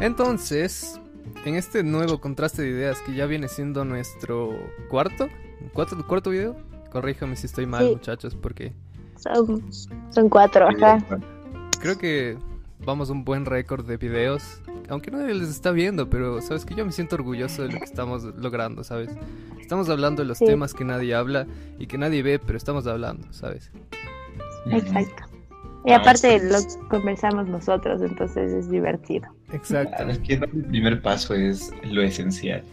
Entonces, en este nuevo contraste de ideas que ya viene siendo nuestro cuarto, cuarto, cuarto video, corríjame si estoy mal, Sí. muchachos, porque Son, son cuatro, ajá. creo que vamos a un buen récord de videos, aunque nadie les está viendo, pero sabes que yo me siento orgulloso de lo que estamos logrando, ¿sabes? Estamos hablando de los Sí. temas que nadie habla y que nadie ve, pero estamos hablando, ¿sabes? Exacto. Y Ah, aparte lo conversamos nosotros, entonces es divertido. Exacto. Claro, es que el primer paso es lo esencial.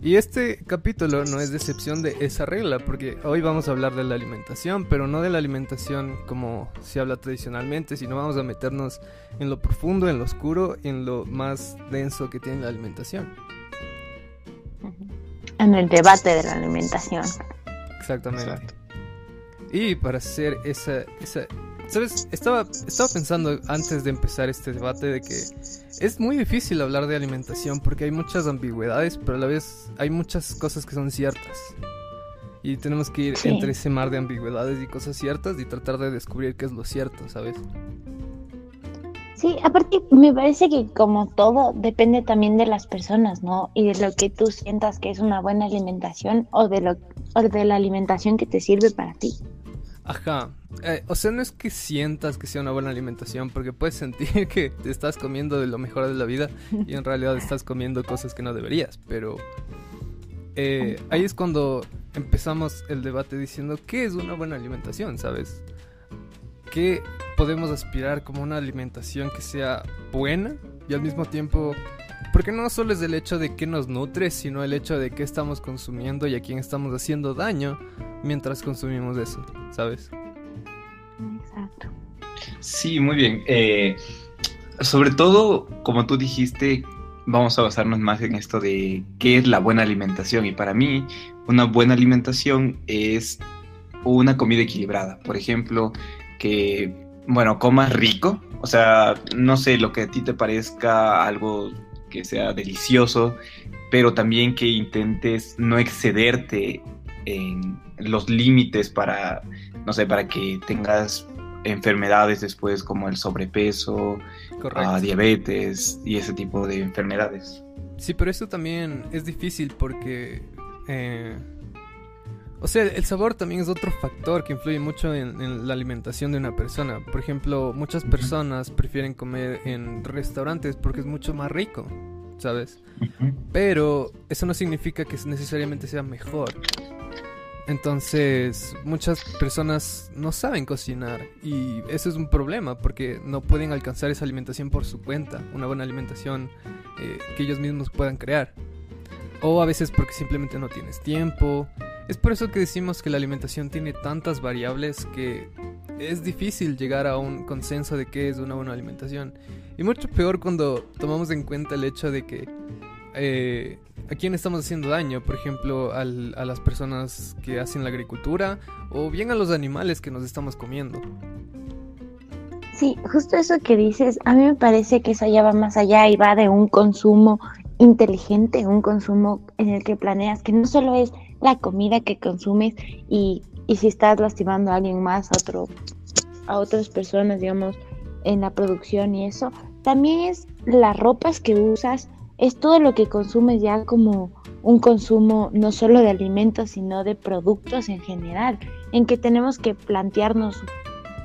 Y este capítulo no es de excepción de esa regla, porque hoy vamos a hablar de la alimentación, pero no de la alimentación como se habla tradicionalmente, sino vamos a meternos en lo profundo, en lo oscuro, en lo más denso que tiene la alimentación. En el debate de la alimentación. Exactamente. Exacto. Y para hacer esa, esa... ¿Sabes? Estaba, estaba pensando antes de empezar este debate de que es muy difícil hablar de alimentación porque hay muchas ambigüedades, pero a la vez hay muchas cosas que son ciertas. Y tenemos que ir Sí. entre ese mar de ambigüedades y cosas ciertas y tratar de descubrir qué es lo cierto, ¿sabes? Sí, aparte me parece que como todo depende también de las personas, ¿no? Y de lo que tú sientas que es una buena alimentación o de lo o de la alimentación que te sirve para ti. Ajá. Eh, o sea, no es que sientas que sea una buena alimentación, porque puedes sentir que te estás comiendo de lo mejor de la vida y en realidad estás comiendo cosas que no deberías, pero eh, ahí es cuando empezamos el debate diciendo qué es una buena alimentación, ¿sabes? ¿Qué podemos aspirar como una alimentación que sea buena y al mismo tiempo... Porque no solo es el hecho de qué nos nutre, sino el hecho de qué estamos consumiendo y a quién estamos haciendo daño mientras consumimos eso, ¿sabes? Exacto. Sí, muy bien. Eh, sobre todo, como tú dijiste, vamos a basarnos más en esto de qué es la buena alimentación. Y para mí, una buena alimentación es una comida equilibrada. Por ejemplo, que, bueno, comas rico. O sea, no sé, lo que a ti te parezca algo que sea delicioso, pero también que intentes no excederte en los límites para, no sé, para que tengas enfermedades después como el sobrepeso, ah, diabetes y ese tipo de enfermedades. Sí, pero eso también es difícil porque... eh, o sea, el sabor también es otro factor que influye mucho en, en la alimentación de una persona. Por ejemplo, muchas personas prefieren comer en restaurantes porque es mucho más rico, ¿sabes? Pero eso no significa que necesariamente sea mejor. Entonces, muchas personas no saben cocinar y eso es un problema porque no pueden alcanzar esa alimentación por su cuenta, una buena alimentación eh, que ellos mismos puedan crear. O a veces porque simplemente no tienes tiempo. Es por eso que decimos que la alimentación tiene tantas variables que es difícil llegar a un consenso de qué es una buena alimentación. Y mucho peor cuando tomamos en cuenta el hecho de que eh, a quién estamos haciendo daño, por ejemplo, al- a las personas que hacen la agricultura o bien a los animales que nos estamos comiendo. Sí, justo eso que dices, a mí me parece que eso ya va más allá y va de un consumo inteligente, un consumo en el que planeas que no solo es la comida que consumes y, y si estás lastimando a alguien más, a, otro, a otras personas, digamos, en la producción y eso, también es las ropas que usas, es todo lo que consumes ya como un consumo no solo de alimentos, sino de productos en general, en que tenemos que plantearnos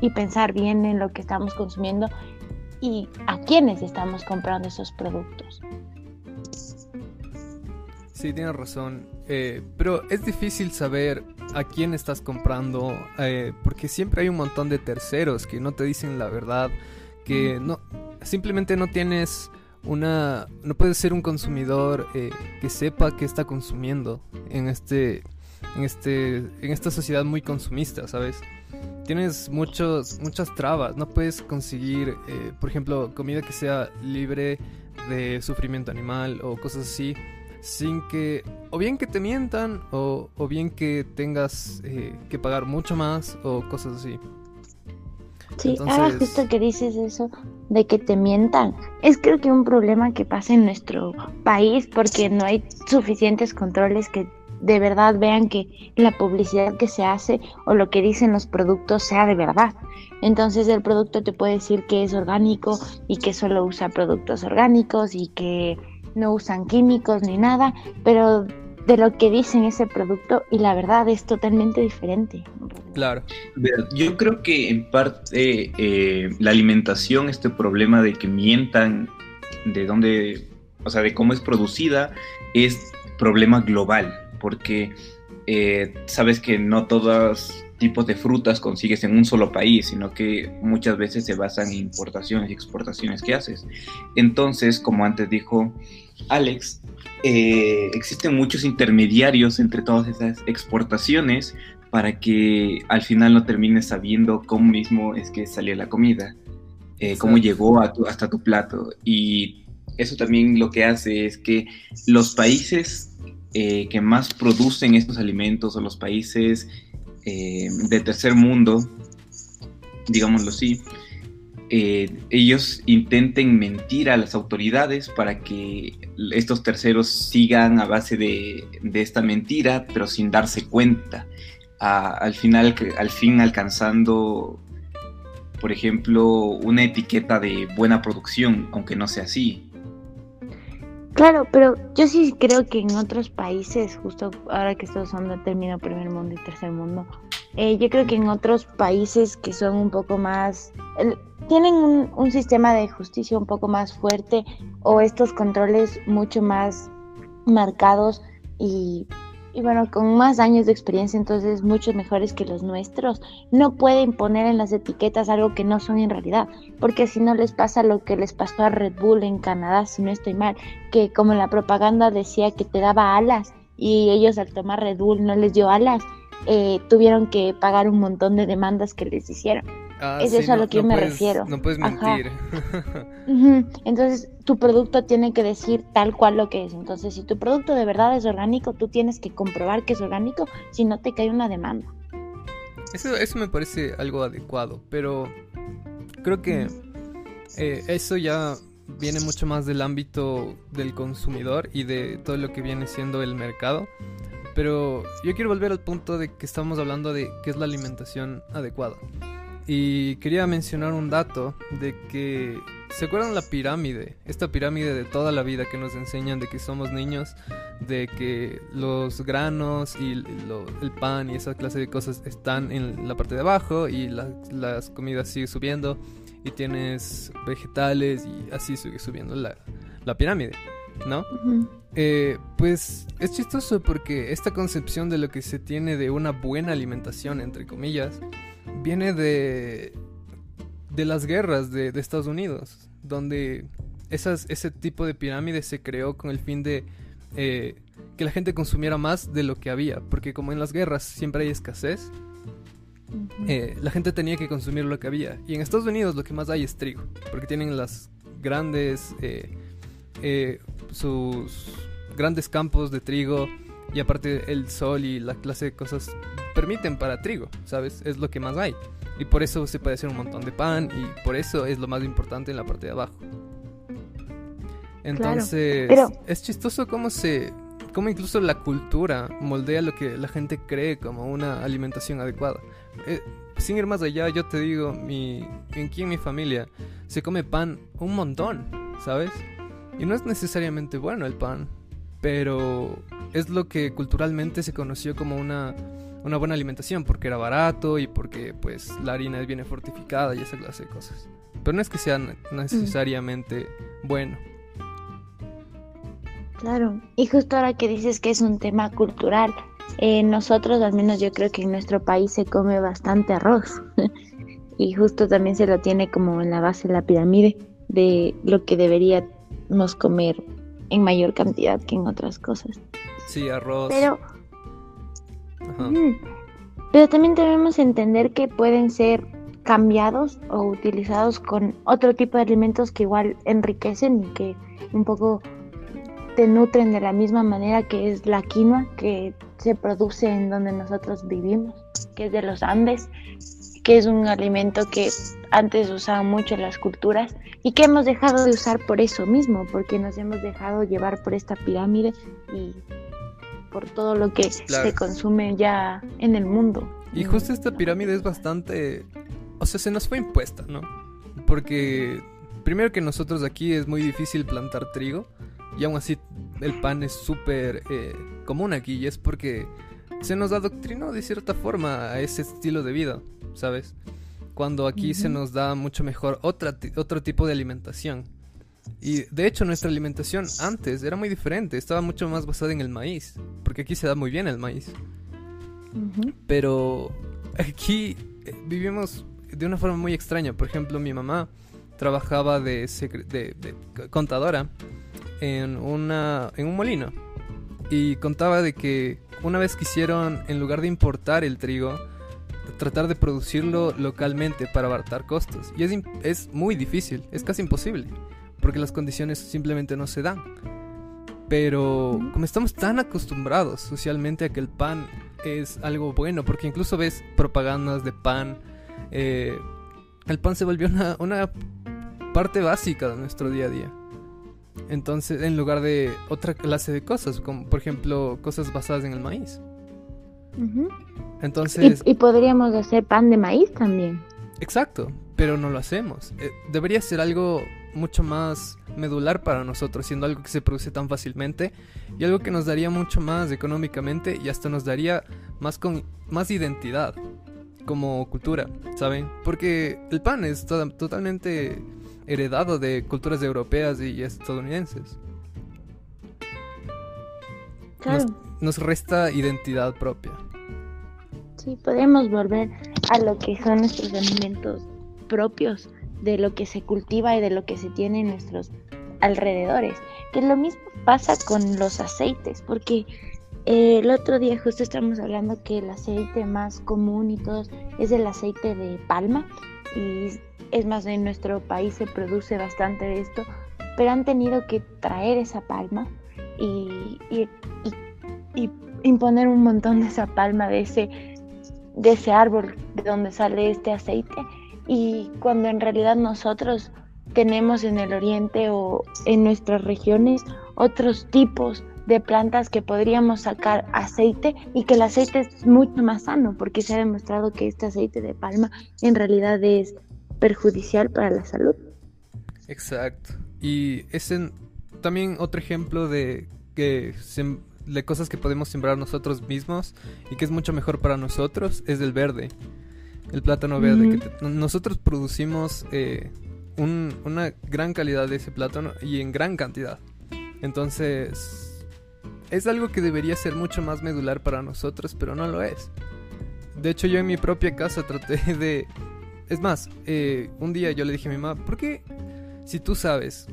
y pensar bien en lo que estamos consumiendo y a quiénes estamos comprando esos productos. Sí, tienes razón. Eh, pero es difícil saber a quién estás comprando eh, porque siempre hay un montón de terceros que no te dicen la verdad, que no simplemente no tienes una no puedes ser un consumidor eh, que sepa qué está consumiendo en este en este en esta sociedad muy consumista, ¿sabes? Tienes muchos muchas trabas, no puedes conseguir, eh, por ejemplo, comida que sea libre de sufrimiento animal o cosas así sin que o bien que te mientan o, o bien que tengas eh, que pagar mucho más o cosas así. Sí, ahora Entonces- justo que dices eso de que te mientan, es creo que un problema que pasa en nuestro país porque no hay suficientes controles que de verdad vean que la publicidad que se hace o lo que dicen los productos sea de verdad. Entonces el producto te puede decir que es orgánico y que solo usa productos orgánicos y que no usan químicos ni nada, pero de lo que dicen ese producto y la verdad es totalmente diferente. Claro. Yo creo que en parte eh, la alimentación, este problema de que mientan de dónde, o sea, de cómo es producida, es problema global, porque eh, sabes que no todos tipos de frutas consigues en un solo país, sino que muchas veces se basan en importaciones y exportaciones que haces. Entonces, como antes dijo Alex, eh, existen muchos intermediarios entre todas esas exportaciones para que al final no termines sabiendo cómo mismo es que salió la comida, eh, cómo llegó a hasta tu plato. Y eso también lo que hace es que los países eh, que más producen estos alimentos o los países de tercer mundo, digámoslo así, eh, ellos intenten mentir a las autoridades para que estos terceros sigan a base de, esta mentira, pero sin darse cuenta. al final, al fin alcanzando, por ejemplo, una etiqueta de buena producción, aunque no sea así. Claro, pero yo sí creo que en otros países, justo ahora que estamos usando el término primer mundo y tercer mundo, eh, yo creo que en otros países que son un poco más tienen un, sistema de justicia un poco más fuerte o estos controles mucho más marcados y, bueno, con más años de experiencia, entonces mucho mejores que los nuestros. No pueden poner en las etiquetas algo que no son en realidad, porque si no les pasa lo que les pasó a Red Bull en Canadá, si no estoy mal, que como la propaganda decía que te daba alas y ellos al tomar Red Bull no les dio alas, eh, tuvieron que pagar un montón de demandas que les hicieron. Ah, es eso a lo que yo me refiero. No puedes mentir. Entonces, tu producto tiene que decir tal cual lo que es. Entonces, si tu producto de verdad es orgánico, tú tienes que comprobar que es orgánico, si no te cae una demanda. Eso, eso me parece algo adecuado, pero creo que eh, eso ya viene mucho más del ámbito del consumidor y de todo lo que viene siendo el mercado. Pero yo quiero volver al punto de que estamos hablando de qué es la alimentación adecuada. Y quería mencionar un dato de que, ¿se acuerdan la pirámide? Esta pirámide de toda la vida que nos enseñan de que somos niños, de que los granos y el pan y esa clase de cosas están en la parte de abajo y las comidas siguen subiendo y tienes vegetales y así sigue subiendo la, pirámide, ¿no? Eh, pues es chistoso porque esta concepción de lo que se tiene de una buena alimentación, entre comillas, viene de, de las guerras de, Estados Unidos, donde esas, ese tipo de pirámide se creó con el fin de eh, que la gente consumiera más de lo que había, porque como en las guerras siempre hay escasez, eh, la gente tenía que consumir lo que había. Y en Estados Unidos lo que más hay es trigo, porque tienen las grandes, eh, sus grandes campos de trigo y aparte el sol y la clase de cosas permiten para trigo, ¿sabes? Es lo que más hay. Y por eso se puede hacer un montón de pan y por eso es lo más importante en la parte de abajo. Entonces, es chistoso cómo se cómo incluso la cultura moldea lo que la gente cree como una alimentación adecuada. Eh, sin ir más allá, yo te digo, mi, aquí en mi familia se come pan un montón, ¿sabes? Y no es necesariamente bueno el pan, pero es lo que culturalmente se conoció como una, una buena alimentación, porque era barato y porque pues la harina viene fortificada y esa clase de cosas. Pero no es que sea necesariamente bueno. Claro, y justo ahora que dices que es un tema cultural, eh, nosotros, al menos yo creo que en nuestro país se come bastante arroz. y justo también se lo tiene como en la base de la pirámide de lo que deberíamos comer en mayor cantidad que en otras cosas. Sí, arroz. Pero, pero también debemos entender que pueden ser cambiados o utilizados con otro tipo de alimentos que igual enriquecen y que un poco te nutren de la misma manera que es la quinoa que se produce en donde nosotros vivimos, que es de los Andes, que es un alimento que antes usaban mucho las culturas y que hemos dejado de usar por eso mismo, porque nos hemos dejado llevar por esta pirámide y por todo lo que se consume ya en el mundo. Y justo esta pirámide es bastante, o sea, se nos fue impuesta, ¿no? Porque primero que nosotros aquí es muy difícil plantar trigo y aún así el pan es súper eh, común aquí y es porque se nos adoctrinó de cierta forma a ese estilo de vida, ¿sabes? Cuando aquí se nos da mucho mejor otra, otro tipo de alimentación. Y de hecho nuestra alimentación antes era muy diferente, estaba mucho más basada en el maíz, porque aquí se da muy bien el maíz. Pero aquí eh, vivimos de una forma muy extraña. Por ejemplo, mi mamá trabajaba de, de contadora en, una, en un molino y contaba de que una vez quisieron, en lugar de importar el trigo, tratar de producirlo localmente para abaratar costos. Y es, es muy difícil, es casi imposible, porque las condiciones simplemente no se dan. Pero como estamos tan acostumbrados socialmente a que el pan es algo bueno, porque incluso ves propagandas de pan, eh, el pan se volvió una, una parte básica de nuestro día a día. Entonces, en lugar de otra clase de cosas, como por ejemplo cosas basadas en el maíz. Entonces. Y, podríamos hacer pan de maíz también. Exacto, pero no lo hacemos. Eh, debería ser algo mucho más medular para nosotros, siendo algo que se produce tan fácilmente y algo que nos daría mucho más económicamente y hasta nos daría más con más identidad como cultura, ¿saben? Porque el pan es totalmente heredado de culturas europeas y estadounidenses. Nos, resta identidad propia. Sí, podemos volver a lo que son nuestros alimentos propios, de lo que se cultiva y de lo que se tiene en nuestros alrededores. Que lo mismo pasa con los aceites, porque el otro día justo estamos hablando que el aceite más común y todo es el aceite de palma y es más, en nuestro país se produce bastante de esto, pero han tenido que traer esa palma y, imponer un montón de esa palma, de ese, de ese árbol de donde sale este aceite. Y cuando en realidad nosotros tenemos en el oriente o en nuestras regiones otros tipos de plantas que podríamos sacar aceite y que el aceite es mucho más sano porque se ha demostrado que este aceite de palma en realidad es perjudicial para la salud. Exacto. Y es también otro ejemplo de que de cosas que podemos sembrar nosotros mismos y que es mucho mejor para nosotros es el verde, el plátano verde. nosotros producimos eh, una gran calidad de ese plátano y en gran cantidad. Entonces es algo que debería ser mucho más medular para nosotros, pero no lo es. De hecho yo en mi propia casa traté de es más, eh, un día yo le dije a mi mamá, ¿por qué si tú sabes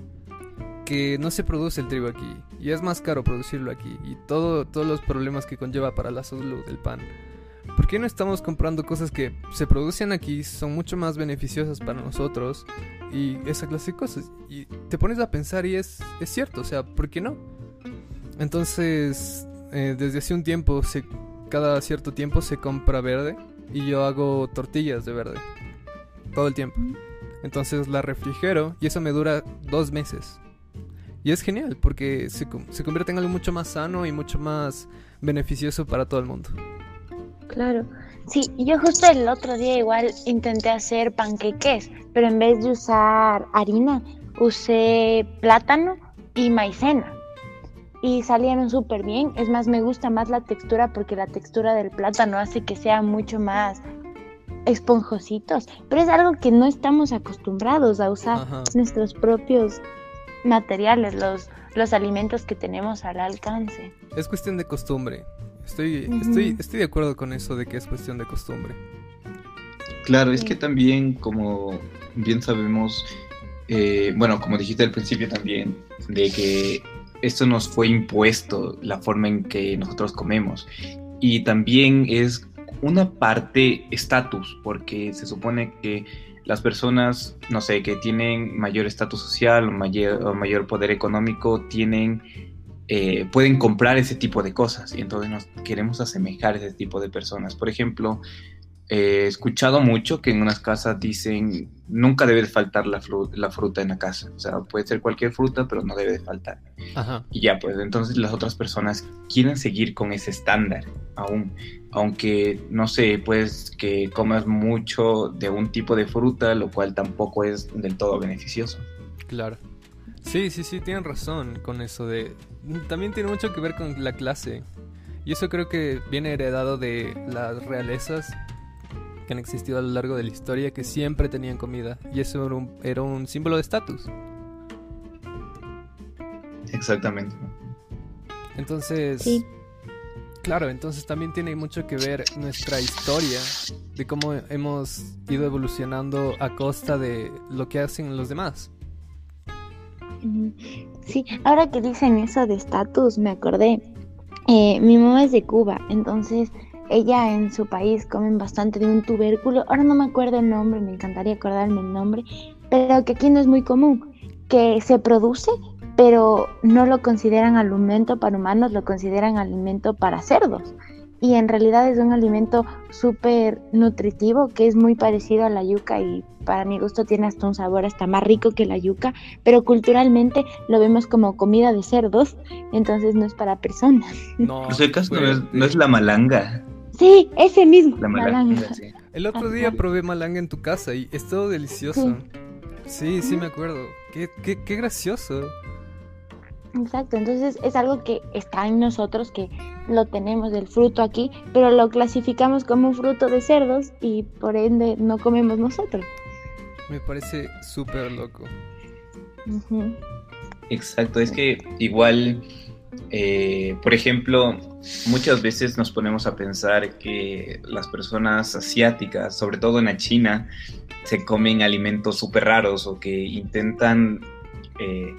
que no se produce el trigo aquí y es más caro producirlo aquí y todo, todos los problemas que conlleva para la salud del pan, ¿por qué no estamos comprando cosas que se producen aquí, son mucho más beneficiosas para nosotros y esa clase de cosas? Y te pones a pensar y es, es cierto, o sea, ¿por qué no? Entonces, eh, desde hace un tiempo, se, cada cierto tiempo se compra verde y yo hago tortillas de verde todo el tiempo. Entonces la refrigero y eso me dura dos meses. Y es genial porque se, se convierte en algo mucho más sano y mucho más beneficioso para todo el mundo. Claro. Sí, yo justo el otro día igual intenté hacer panqueques, pero en vez de usar harina, usé plátano y maicena. Y salieron súper bien. Es más, me gusta más la textura porque la textura del plátano hace que sea mucho más esponjositos, pero es algo que no estamos acostumbrados a usar nuestros propios materiales, los, los alimentos que tenemos al alcance. Es cuestión de costumbre. Estoy, estoy, estoy de acuerdo con eso de que es cuestión de costumbre. Claro, es que también, como bien sabemos, eh, bueno, como dijiste al principio también, de que esto nos fue impuesto, la forma en que nosotros comemos. Y también es una parte estatus, porque se supone que las personas, no sé, que tienen mayor estatus social o mayor, mayor poder económico, tienen, eh, pueden comprar ese tipo de cosas y entonces nos queremos asemejar a ese tipo de personas. Por ejemplo, he escuchado mucho que en unas casas dicen nunca debe faltar la, la, fruta en la casa. O sea, puede ser cualquier fruta, pero no debe de faltar. Y ya, pues entonces las otras personas quieren seguir con ese estándar aún. Aunque, no sé, pues que comas mucho de un tipo de fruta, lo cual tampoco es del todo beneficioso. Claro. Sí, sí, sí, tienen razón con eso de... También tiene mucho que ver con la clase. Y eso creo que viene heredado de las realezas que han existido a lo largo de la historia que siempre tenían comida y eso era un, símbolo de estatus. Exactamente. Entonces, claro, entonces también tiene mucho que ver nuestra historia de cómo hemos ido evolucionando a costa de lo que hacen los demás. Sí, ahora que dicen eso de estatus, me acordé. Eh, mi mamá es de Cuba, entonces ella en su país comen bastante de un tubérculo, ahora no me acuerdo el nombre, me encantaría acordarme el nombre, pero que aquí no es muy común, que se produce, pero no lo consideran alimento para humanos, lo consideran alimento para cerdos. Y en realidad es un alimento súper nutritivo que es muy parecido a la yuca y para mi gusto tiene hasta un sabor hasta más rico que la yuca, pero culturalmente lo vemos como comida de cerdos, entonces no es para personas. No, no, es, no es la malanga. Sí, ese mismo. El otro día probé malanga en tu casa y es todo delicioso. Sí, sí, me acuerdo. Qué, qué, qué gracioso. Exacto, entonces es algo que está en nosotros, que lo tenemos del fruto aquí, pero lo clasificamos como un fruto de cerdos y por ende no comemos nosotros. Me parece súper loco. Exacto, es que igual eh, por ejemplo, muchas veces nos ponemos a pensar que las personas asiáticas, sobre todo en la China, se comen alimentos súper raros o que intentan, eh,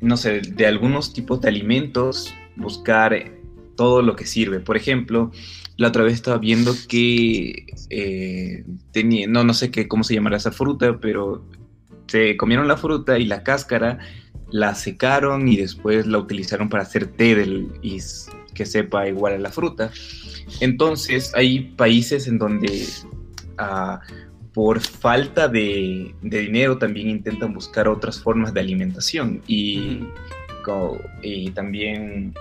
no sé, de algunos tipos de alimentos buscar todo lo que sirve. Por ejemplo, la otra vez estaba viendo que eh, tenía, no, no sé qué, cómo se llamará esa fruta, pero se comieron la fruta y la cáscara la secaron y después la utilizaron para hacer té del, y que sepa igual a la fruta. Entonces hay países en donde ah, por falta de, dinero también intentan buscar otras formas de alimentación y, y también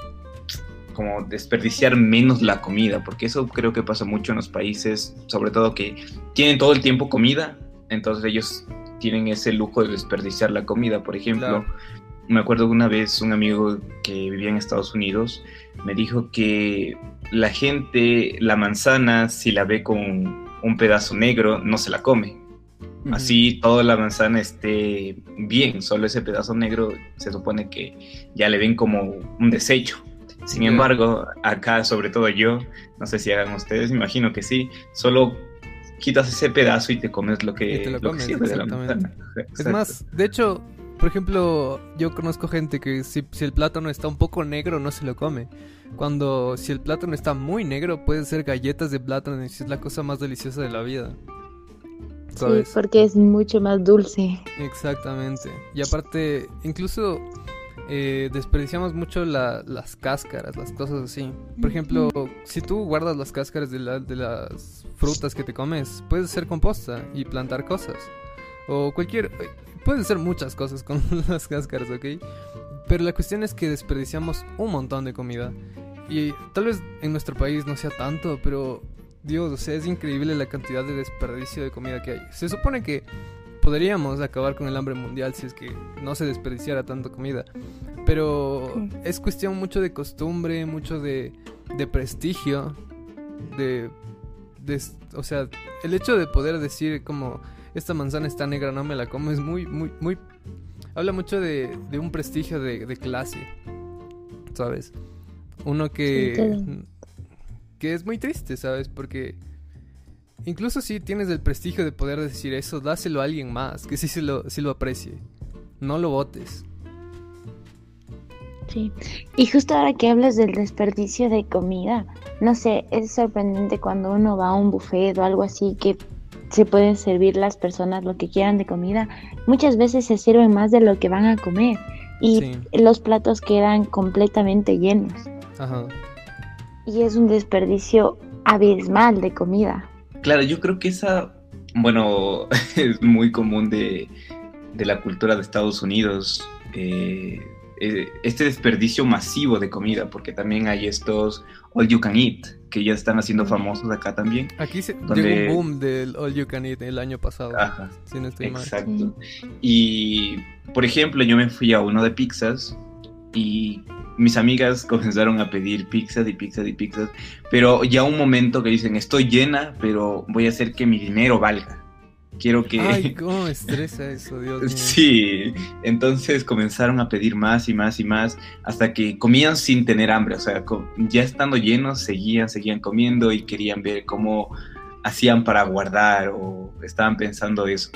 como desperdiciar menos la comida, porque eso creo que pasa mucho en los países, sobre todo que tienen todo el tiempo comida, entonces ellos tienen ese lujo de desperdiciar la comida. Por ejemplo, me acuerdo una vez un amigo que vivía en Estados Unidos me dijo que la gente la manzana si la ve con un pedazo negro no se la come. Así toda la manzana esté bien, solo ese pedazo negro se supone que ya le ven como un desecho. Sin embargo, acá, sobre todo yo, no sé si hagan ustedes, imagino que sí, solo quitas ese pedazo y te comes lo que, lo, de la manzana. Es más, de hecho, por ejemplo, yo conozco gente que si, el plátano está un poco negro no se lo come. Cuando si el plátano está muy negro puede ser galletas de plátano y es la cosa más deliciosa de la vida. Sí, porque es mucho más dulce. Exactamente. Y aparte, incluso eh, desperdiciamos mucho las cáscaras, las cosas así. Por ejemplo, si tú guardas las cáscaras de, de las frutas que te comes, puedes hacer composta y plantar cosas. O cualquier... Pueden ser muchas cosas con las cáscaras, ¿ok? Pero la cuestión es que desperdiciamos un montón de comida. Y tal vez en nuestro país no sea tanto, pero Dios, sea, es increíble la cantidad de desperdicio de comida que hay. Se supone que podríamos acabar con el hambre mundial si es que no se desperdiciara tanto comida. Pero es cuestión mucho de costumbre, mucho de, de prestigio, de, de... O sea, el hecho de poder decir como esta manzana está negra, no me la como, es muy, muy, muy... Habla mucho de, un prestigio de, clase, ¿sabes? Uno que... que es muy triste, ¿sabes? Porque... Incluso si tienes el prestigio de poder decir eso, dáselo a alguien más, que sí, lo, sí lo aprecie. No lo votes. Sí, y justo ahora que hablas del desperdicio de comida, no sé, es sorprendente cuando uno va a un buffet o algo así que se pueden servir las personas lo que quieran de comida. Muchas veces se sirven más de lo que van a comer y los platos quedan completamente llenos. Ajá. Y es un desperdicio abismal de comida. Claro, yo creo que esa, bueno, es muy común de, la cultura de Estados Unidos. Eh, eh, este desperdicio masivo de comida, porque también hay estos all you can eat, que ya están haciendo famosos acá también. Aquí se donde... un boom del all you can eat el año pasado, Ajá, exacto. Y, por ejemplo, yo me fui a uno de pizzas y mis amigas comenzaron a pedir pizzas y pizzas y pizzas, pero ya un momento que dicen, estoy llena, pero voy a hacer que mi dinero valga. Quiero que... Ay, cómo estresa eso, Dios mío. Sí, entonces comenzaron a pedir más y más y más hasta que comían sin tener hambre, o sea, ya estando llenos, seguían, seguían comiendo y querían ver cómo hacían para guardar o estaban pensando eso.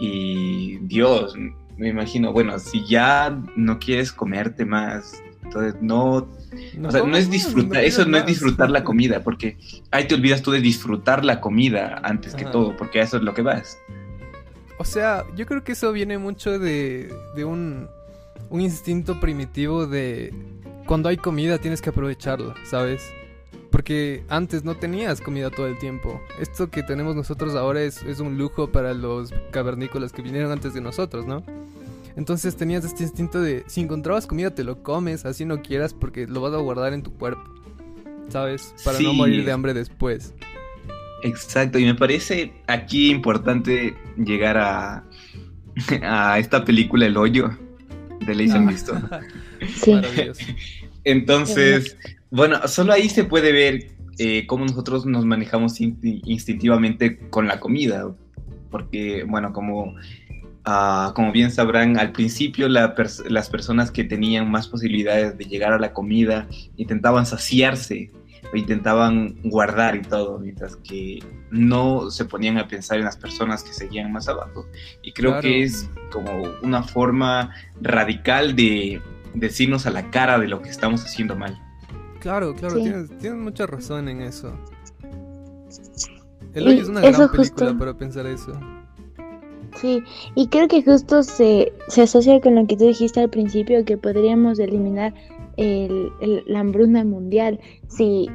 Y Dios, me imagino, bueno, si ya no quieres comerte más entonces, no, no, o sea, no es disfrutar, eso no es disfrutar la comida, porque ahí te olvidas tú de disfrutar la comida antes que todo, porque eso es lo que vas. O sea, yo creo que eso viene mucho de, de un, un instinto primitivo de cuando hay comida tienes que aprovecharla, ¿sabes? Porque antes no tenías comida todo el tiempo. Esto que tenemos nosotros ahora es, es un lujo para los cavernícolas que vinieron antes de nosotros, ¿no? Entonces tenías este instinto de si encontrabas comida te lo comes, así no quieras porque lo vas a guardar en tu cuerpo. ¿Sabes? Para no morir de hambre después. Exacto, y me parece aquí importante llegar a, a esta película El Hoyo de Leis ah. visto. sí. Entonces, bueno, solo ahí se puede ver eh, cómo nosotros nos manejamos instintivamente con la comida. Porque, bueno, como Ah, como bien sabrán, al principio las personas que tenían más posibilidades de llegar a la comida intentaban saciarse o intentaban guardar y todo, mientras que no se ponían a pensar en las personas que seguían más abajo. Y creo que es como una forma radical de decirnos a la cara de lo que estamos haciendo mal. Claro, claro, tienes, mucha razón en eso. El hoy es una gran película para pensar eso. Sí, y creo que justo se, se asocia con lo que tú dijiste al principio, que podríamos eliminar el, la hambruna mundial si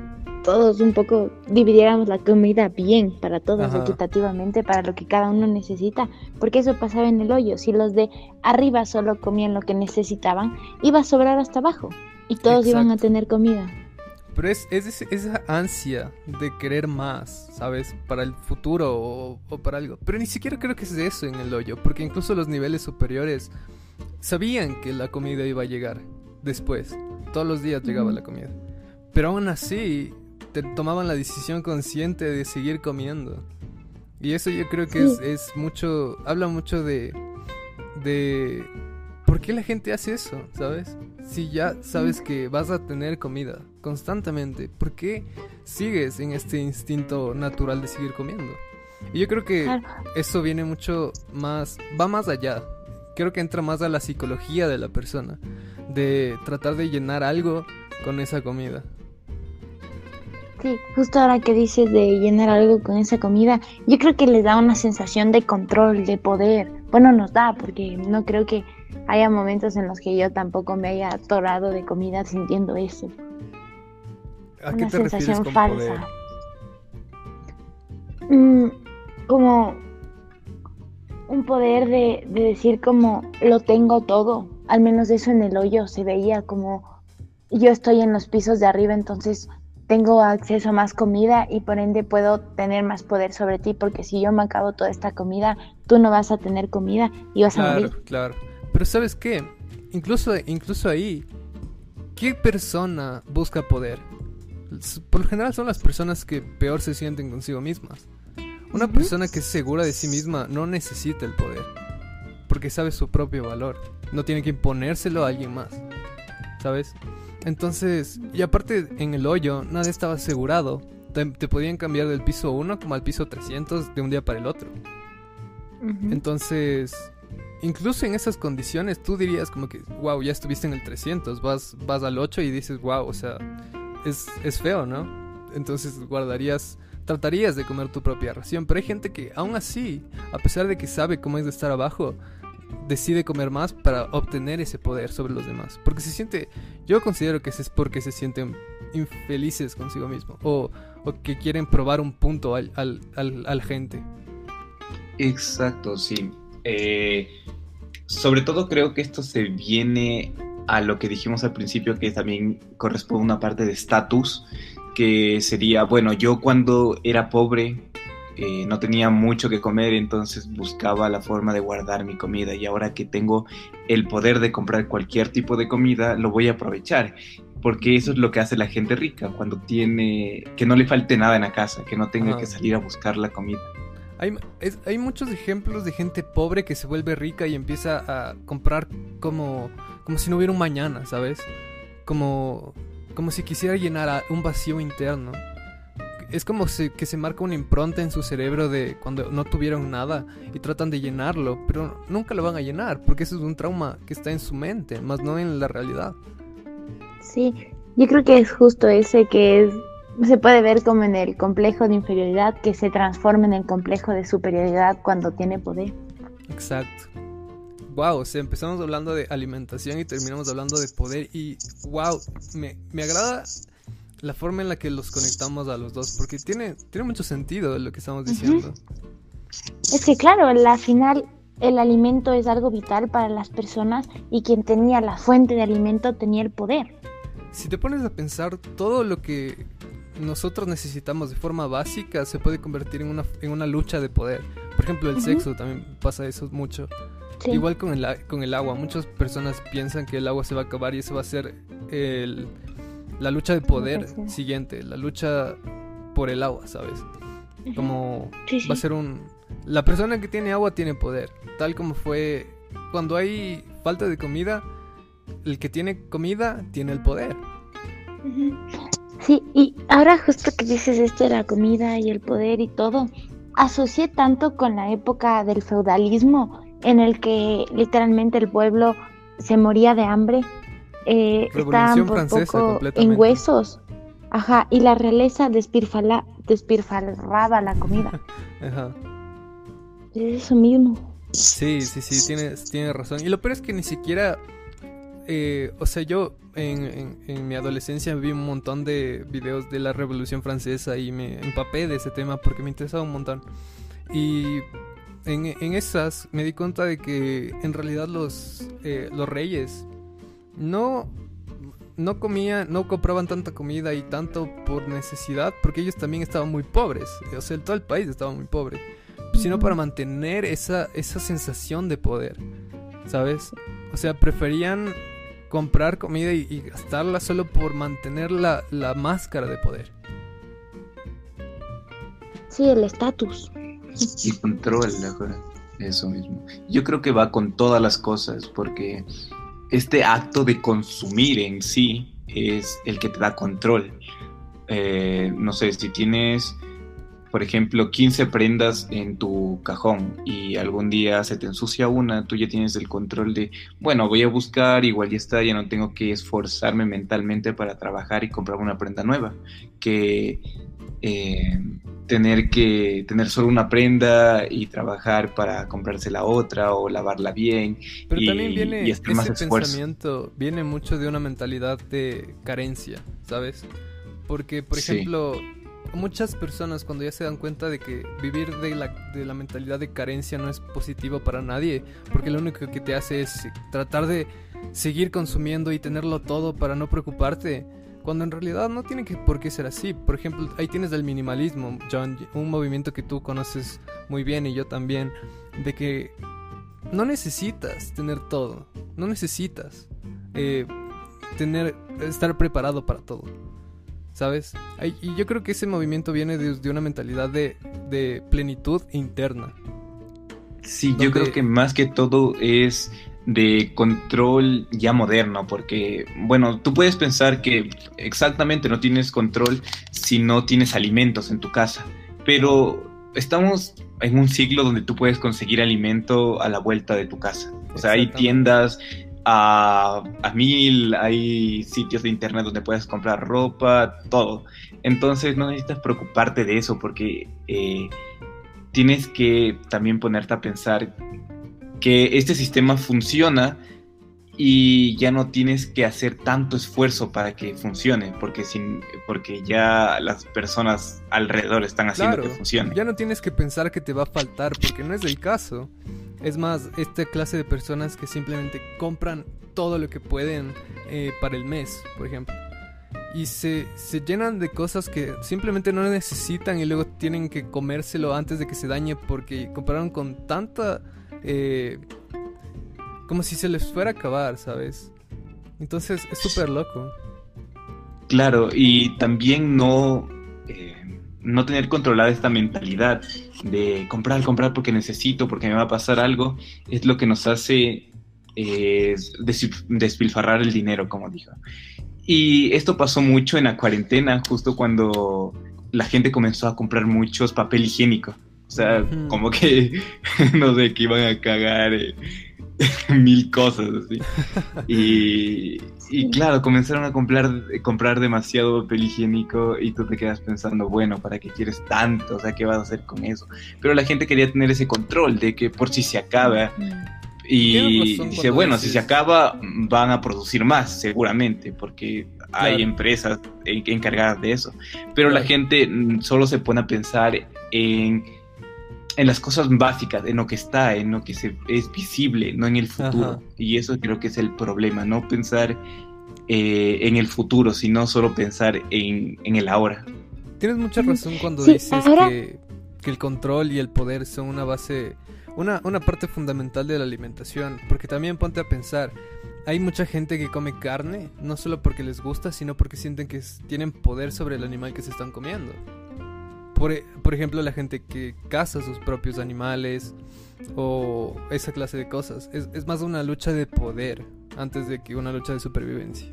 todos un poco dividiéramos la comida bien para todos, equitativamente, para lo que cada uno necesita, porque eso pasaba en el hoyo, si los de arriba solo comían lo que necesitaban, iba a sobrar hasta abajo y todos iban a tener comida. Pero es, es, esa ansia de querer más, ¿sabes? Para el futuro o, para algo. Pero ni siquiera creo que es eso en el hoyo, porque incluso los niveles superiores sabían que la comida iba a llegar después. Todos los días llegaba la comida. Pero aún así, te tomaban la decisión consciente de seguir comiendo. Y eso yo creo que es, es mucho, habla mucho de, de ¿por qué la gente hace eso? ¿Sabes? Si ya sabes que vas a tener comida constantemente, ¿por qué sigues en este instinto natural de seguir comiendo? Y yo creo que eso viene mucho más, va más allá. Creo que entra más a la psicología de la persona, de tratar de llenar algo con esa comida. Sí, justo ahora que dices de llenar algo con esa comida, yo creo que le da una sensación de control, de poder. Bueno, nos da, porque no creo que haya momentos en los que yo tampoco me haya atorado de comida sintiendo eso. ¿A qué te sensación con falsa. Mm, como un poder de, de, decir como lo tengo todo, al menos eso en el hoyo se veía como yo estoy en los pisos de arriba, entonces tengo acceso a más comida y por ende puedo tener más poder sobre ti, porque si yo me acabo toda esta comida, tú no vas a tener comida y vas a morir. Claro, pero ¿sabes qué? Incluso, incluso ahí, ¿qué persona busca poder? Por lo general son las personas que peor se sienten consigo mismas. Una persona que es segura de sí misma no necesita el poder, porque sabe su propio valor. No tiene que imponérselo a alguien más, ¿sabes? Entonces, y aparte en el hoyo, nadie estaba asegurado. Te, podían cambiar del piso 1 como al piso 300 de un día para el otro. Entonces, incluso en esas condiciones tú dirías como que, wow, ya estuviste en el 300, vas, vas al 8 y dices, wow, o sea, es, es feo, ¿no? Entonces guardarías, tratarías de comer tu propia ración, pero hay gente que aún así, a pesar de que sabe cómo es de estar abajo, decide comer más para obtener ese poder sobre los demás. Porque se siente, yo considero que es porque se sienten infelices consigo mismo. O, o que quieren probar un punto al, al, al, gente. Exacto, sí. Eh, sobre todo creo que esto se viene a lo que dijimos al principio, que también corresponde a una parte de estatus, que sería, bueno, yo cuando era pobre eh, no tenía mucho que comer, entonces buscaba la forma de guardar mi comida y ahora que tengo el poder de comprar cualquier tipo de comida, lo voy a aprovechar, porque eso es lo que hace la gente rica, cuando tiene, que no le falte nada en la casa, que no tenga que salir a buscar la comida. Hay, hay muchos ejemplos de gente pobre que se vuelve rica y empieza a comprar como, como si no hubiera un mañana, ¿sabes? Como, como si quisiera llenar un vacío interno es como que se marca una impronta en su cerebro de cuando no tuvieron nada y tratan de llenarlo, pero nunca lo van a llenar porque eso es un trauma que está en su mente, más no en la realidad. Sí, yo creo que es justo ese que se puede ver como en el complejo de inferioridad que se transforma en el complejo de superioridad cuando tiene poder. Exacto. Wow, o sea, empezamos hablando de alimentación y terminamos hablando de poder y wow, me, me agrada la forma en la que los conectamos a los dos, porque tiene, tiene mucho sentido lo que estamos diciendo. Es que claro, al final el alimento es algo vital para las personas y quien tenía la fuente de alimento tenía el poder. Si te pones a pensar, todo lo que nosotros necesitamos de forma básica se puede convertir en una, en una lucha de poder. Por ejemplo, el sexo también pasa eso mucho. Igual con el, con el agua. Muchas personas piensan que el agua se va a acabar y eso va a ser el, la lucha de poder siguiente, la lucha por el agua, ¿sabes? Como va a ser un... La persona que tiene agua tiene poder, tal como fue cuando hay falta de comida, el que tiene comida tiene el poder. Sí, y ahora justo que dices esto de la comida y el poder y todo, asocié tanto con la época del feudalismo en el que literalmente el pueblo se moría de hambre eh, estaban por poco en huesos. Ajá, y la realeza despirfala, despirfarraba la comida. Ajá. Es eso mismo. Sí, sí, sí, tienes, tienes razón. Y lo peor es que ni siquiera... Eh, o sea, yo en, en, mi adolescencia vi un montón de videos de la Revolución Francesa y me empapé de ese tema porque me interesaba un montón. Y en, en esas me di cuenta de que en realidad los, eh, los reyes no no comían, no compraban tanta comida y tanto por necesidad, porque ellos también estaban muy pobres, o sea, todo el país estaba muy pobre, sino para mantener esa, esa sensación de poder, ¿sabes? O sea, preferían comprar comida y, gastarla solo por mantener la, la máscara de poder. Sí, el estatus. Y control, eso mismo. Yo creo que va con todas las cosas, porque este acto de consumir en sí es el que te da control. Eh, no sé, si tienes, por ejemplo, 15 prendas en tu cajón y algún día se te ensucia una, tú ya tienes el control de, bueno, voy a buscar, igual ya está, ya no tengo que esforzarme mentalmente para trabajar y comprar una prenda nueva. Que eh, tener que tener solo una prenda y trabajar para comprarse la otra o lavarla bien. Pero también viene ese pensamiento, viene mucho de una mentalidad de carencia, ¿sabes? Porque, por ejemplo, muchas personas cuando ya se dan cuenta de que vivir de la, de la mentalidad de carencia no es positivo para nadie, porque lo único que te hace es tratar de seguir consumiendo y tenerlo todo para no preocuparte cuando en realidad no tiene que por qué ser así. Por ejemplo, ahí tienes el minimalismo, John, un movimiento que tú conoces muy bien y yo también, de que no necesitas tener todo, no necesitas eh, tener, estar preparado para todo. ¿Sabes? Y yo creo que ese movimiento viene de, una mentalidad de, de, plenitud interna. Sí, yo creo que más que todo es de control ya moderno, porque, bueno, tú puedes pensar que exactamente no tienes control si no tienes alimentos en tu casa, pero estamos en un siglo donde tú puedes conseguir alimento a la vuelta de tu casa. O sea, hay tiendas a, a, mil, hay sitios de internet donde puedes comprar ropa, todo. Entonces no necesitas preocuparte de eso porque eh, tienes que también ponerte a pensar que este sistema funciona y ya no tienes que hacer tanto esfuerzo para que funcione, porque, sin, porque ya las personas alrededor están haciendo que funcione. Ya no tienes que pensar que te va a faltar, porque no es el caso. Es más, esta clase de personas que simplemente compran todo lo que pueden eh, para el mes, por ejemplo. Y se, se llenan de cosas que simplemente no necesitan y luego tienen que comérselo antes de que se dañe porque compraron con tanta... Eh, como si se les fuera a acabar, ¿sabes? Entonces es súper loco. Claro, y también no, no tener controlada esta mentalidad de comprar, comprar porque necesito, porque me va a pasar algo, es lo que nos hace eh, despilfarrar el dinero, como dijo. Y esto pasó mucho en la cuarentena, justo cuando la gente comenzó a comprar muchos papel higiénico. O sea, como que, no sé, que iban a cagar eh, mil cosas así. Y, claro, comenzaron a comprar, comprar demasiado papel higiénico y tú te quedas pensando, bueno, ¿para qué quieres tanto? O sea, ¿qué vas a hacer con eso? Pero la gente quería tener ese control de que por si se acaba. Y dice, bueno, si se acaba, van a producir más, seguramente, porque hay empresas encargadas de eso. Pero la gente mm, solo se pone a pensar en en las cosas básicas, en lo que está, en lo que se, es visible, no en el futuro. Y eso creo que es el problema, no pensar eh, en el futuro, sino solo pensar en, el ahora. Tienes mucha razón cuando dices que, que, el control y el poder son una base, una, una parte fundamental de la alimentación, porque también ponte a pensar, hay mucha gente que come carne, no solo porque les gusta, sino porque sienten que tienen poder sobre el animal que se están comiendo. E, por, ejemplo, la gente que caza sus propios animales o esa clase de cosas. Es, más una lucha de poder antes de que una lucha de supervivencia.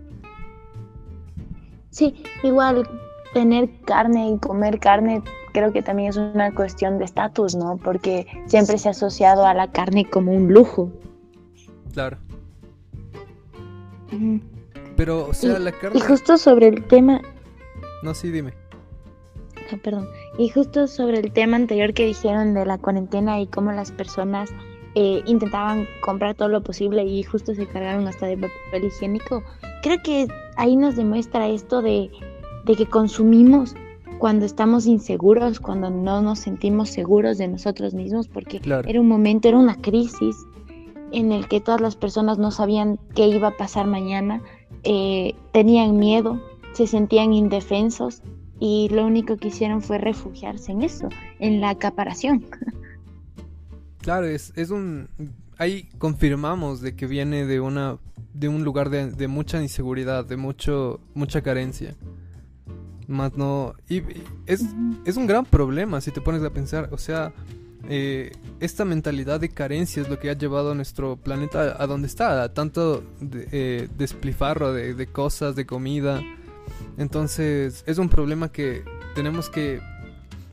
Sí, igual tener carne y comer carne creo que también es una cuestión de estatus, ¿no? Porque siempre se ha asociado a la carne como un lujo. Claro. Pero, o sea, la carne... Y justo sobre el tema... No, sí, dime. Ah, perdón. Y justo sobre el tema anterior que dijeron de la cuarentena y cómo las personas eh, intentaban comprar todo lo posible y justo se cargaron hasta de papel higiénico, creo que ahí nos demuestra esto de, que consumimos cuando estamos inseguros, cuando no nos sentimos seguros de nosotros mismos, porque era un momento, era una crisis en el que todas las personas no sabían qué iba a pasar mañana, eh, tenían miedo, se sentían indefensos y lo único que hicieron fue refugiarse en eso, en la acaparación. Claro, es, es un... Ahí confirmamos de que viene de una de un lugar de, mucha inseguridad, de mucho mucha carencia. Más no... Y, es, es un gran problema si te pones a pensar, o sea... Eh, esta mentalidad de carencia es lo que ha llevado a nuestro planeta a donde está, a tanto de, eh, desplifarro de, de, cosas, de comida, entonces es un problema que tenemos que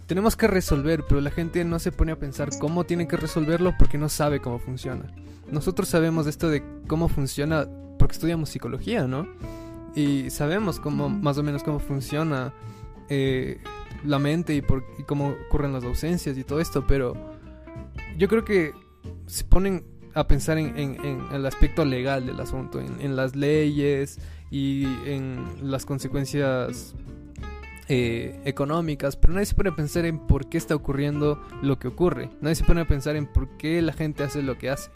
tenemos que resolver, pero la gente no se pone a pensar cómo tiene que resolverlo porque no sabe cómo funciona. Nosotros sabemos esto de cómo funciona porque estudiamos psicología, ¿no? Y sabemos cómo más o menos cómo funciona eh, la mente y, por, cómo ocurren las ausencias y todo esto, pero yo creo que se ponen a pensar en, el aspecto legal del asunto, en las leyes, y en las consecuencias eh, económicas, pero nadie se pone a pensar en por qué está ocurriendo lo que ocurre, nadie se pone a pensar en por qué la gente hace lo que hace.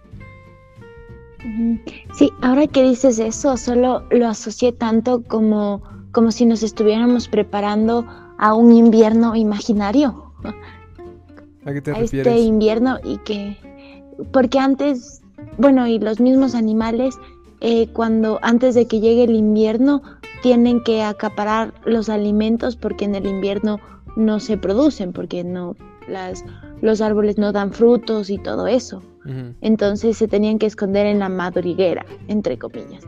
Sí, ahora que dices eso, solo lo asocié tanto como, como si nos estuviéramos preparando a un invierno imaginario. ¿A qué te Este invierno y que, porque antes, bueno, y los mismos animales eh, cuando antes de que llegue el invierno tienen que acaparar los alimentos porque en el invierno no se producen, porque no las, los árboles no dan frutos y todo eso. Entonces se tenían que esconder en la madriguera, entre comillas.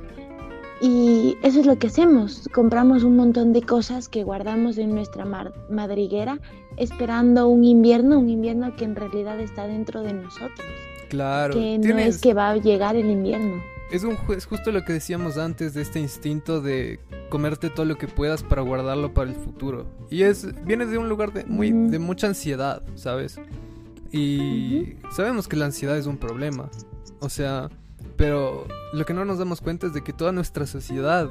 Y eso es lo que hacemos, compramos un montón de cosas que guardamos en nuestra madriguera esperando un invierno, un invierno que en realidad está dentro de nosotros. Claro. Que no es que va a llegar el invierno es, un, es justo lo que decíamos antes de este instinto de comerte todo lo que puedas para guardarlo para el futuro. Y es viene de un lugar de, muy, de mucha ansiedad, ¿sabes? Y sabemos que la ansiedad es un problema. O sea, Pero lo que no nos damos cuenta es de que toda nuestra sociedad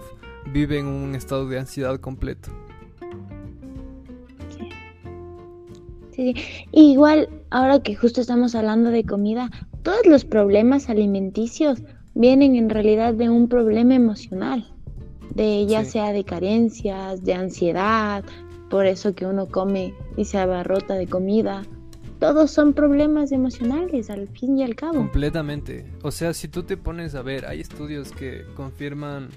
vive en un estado de ansiedad completo. Sí. Igual, ahora que justo estamos hablando de comida, todos los problemas alimenticios vienen en realidad de un problema emocional, de ya sea de carencias, de ansiedad, por eso que uno come y se abarrota de comida. Todos son problemas emocionales al fin y al cabo. Completamente. O sea, si tú te pones a ver, hay estudios que confirman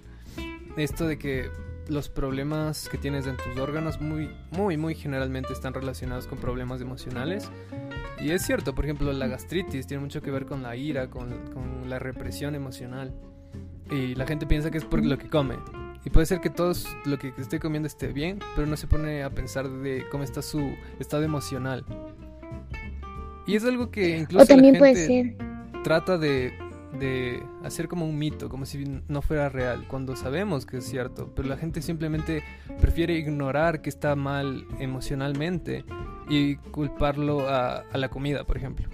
esto de que los problemas que tienes en tus órganos muy, muy, muy generalmente están relacionados con problemas emocionales. Y es cierto, por ejemplo, la gastritis tiene mucho que ver con la ira, con, con la represión emocional. Y la gente piensa que es por lo que come. Y puede ser que todo lo que esté comiendo esté bien, pero no se pone a pensar de cómo está su estado emocional. Y es algo que incluso también la gente trata de de hacer como un mito, como si no fuera real, cuando sabemos que es cierto, pero la gente simplemente prefiere ignorar que está mal emocionalmente y culparlo a, la comida, por ejemplo,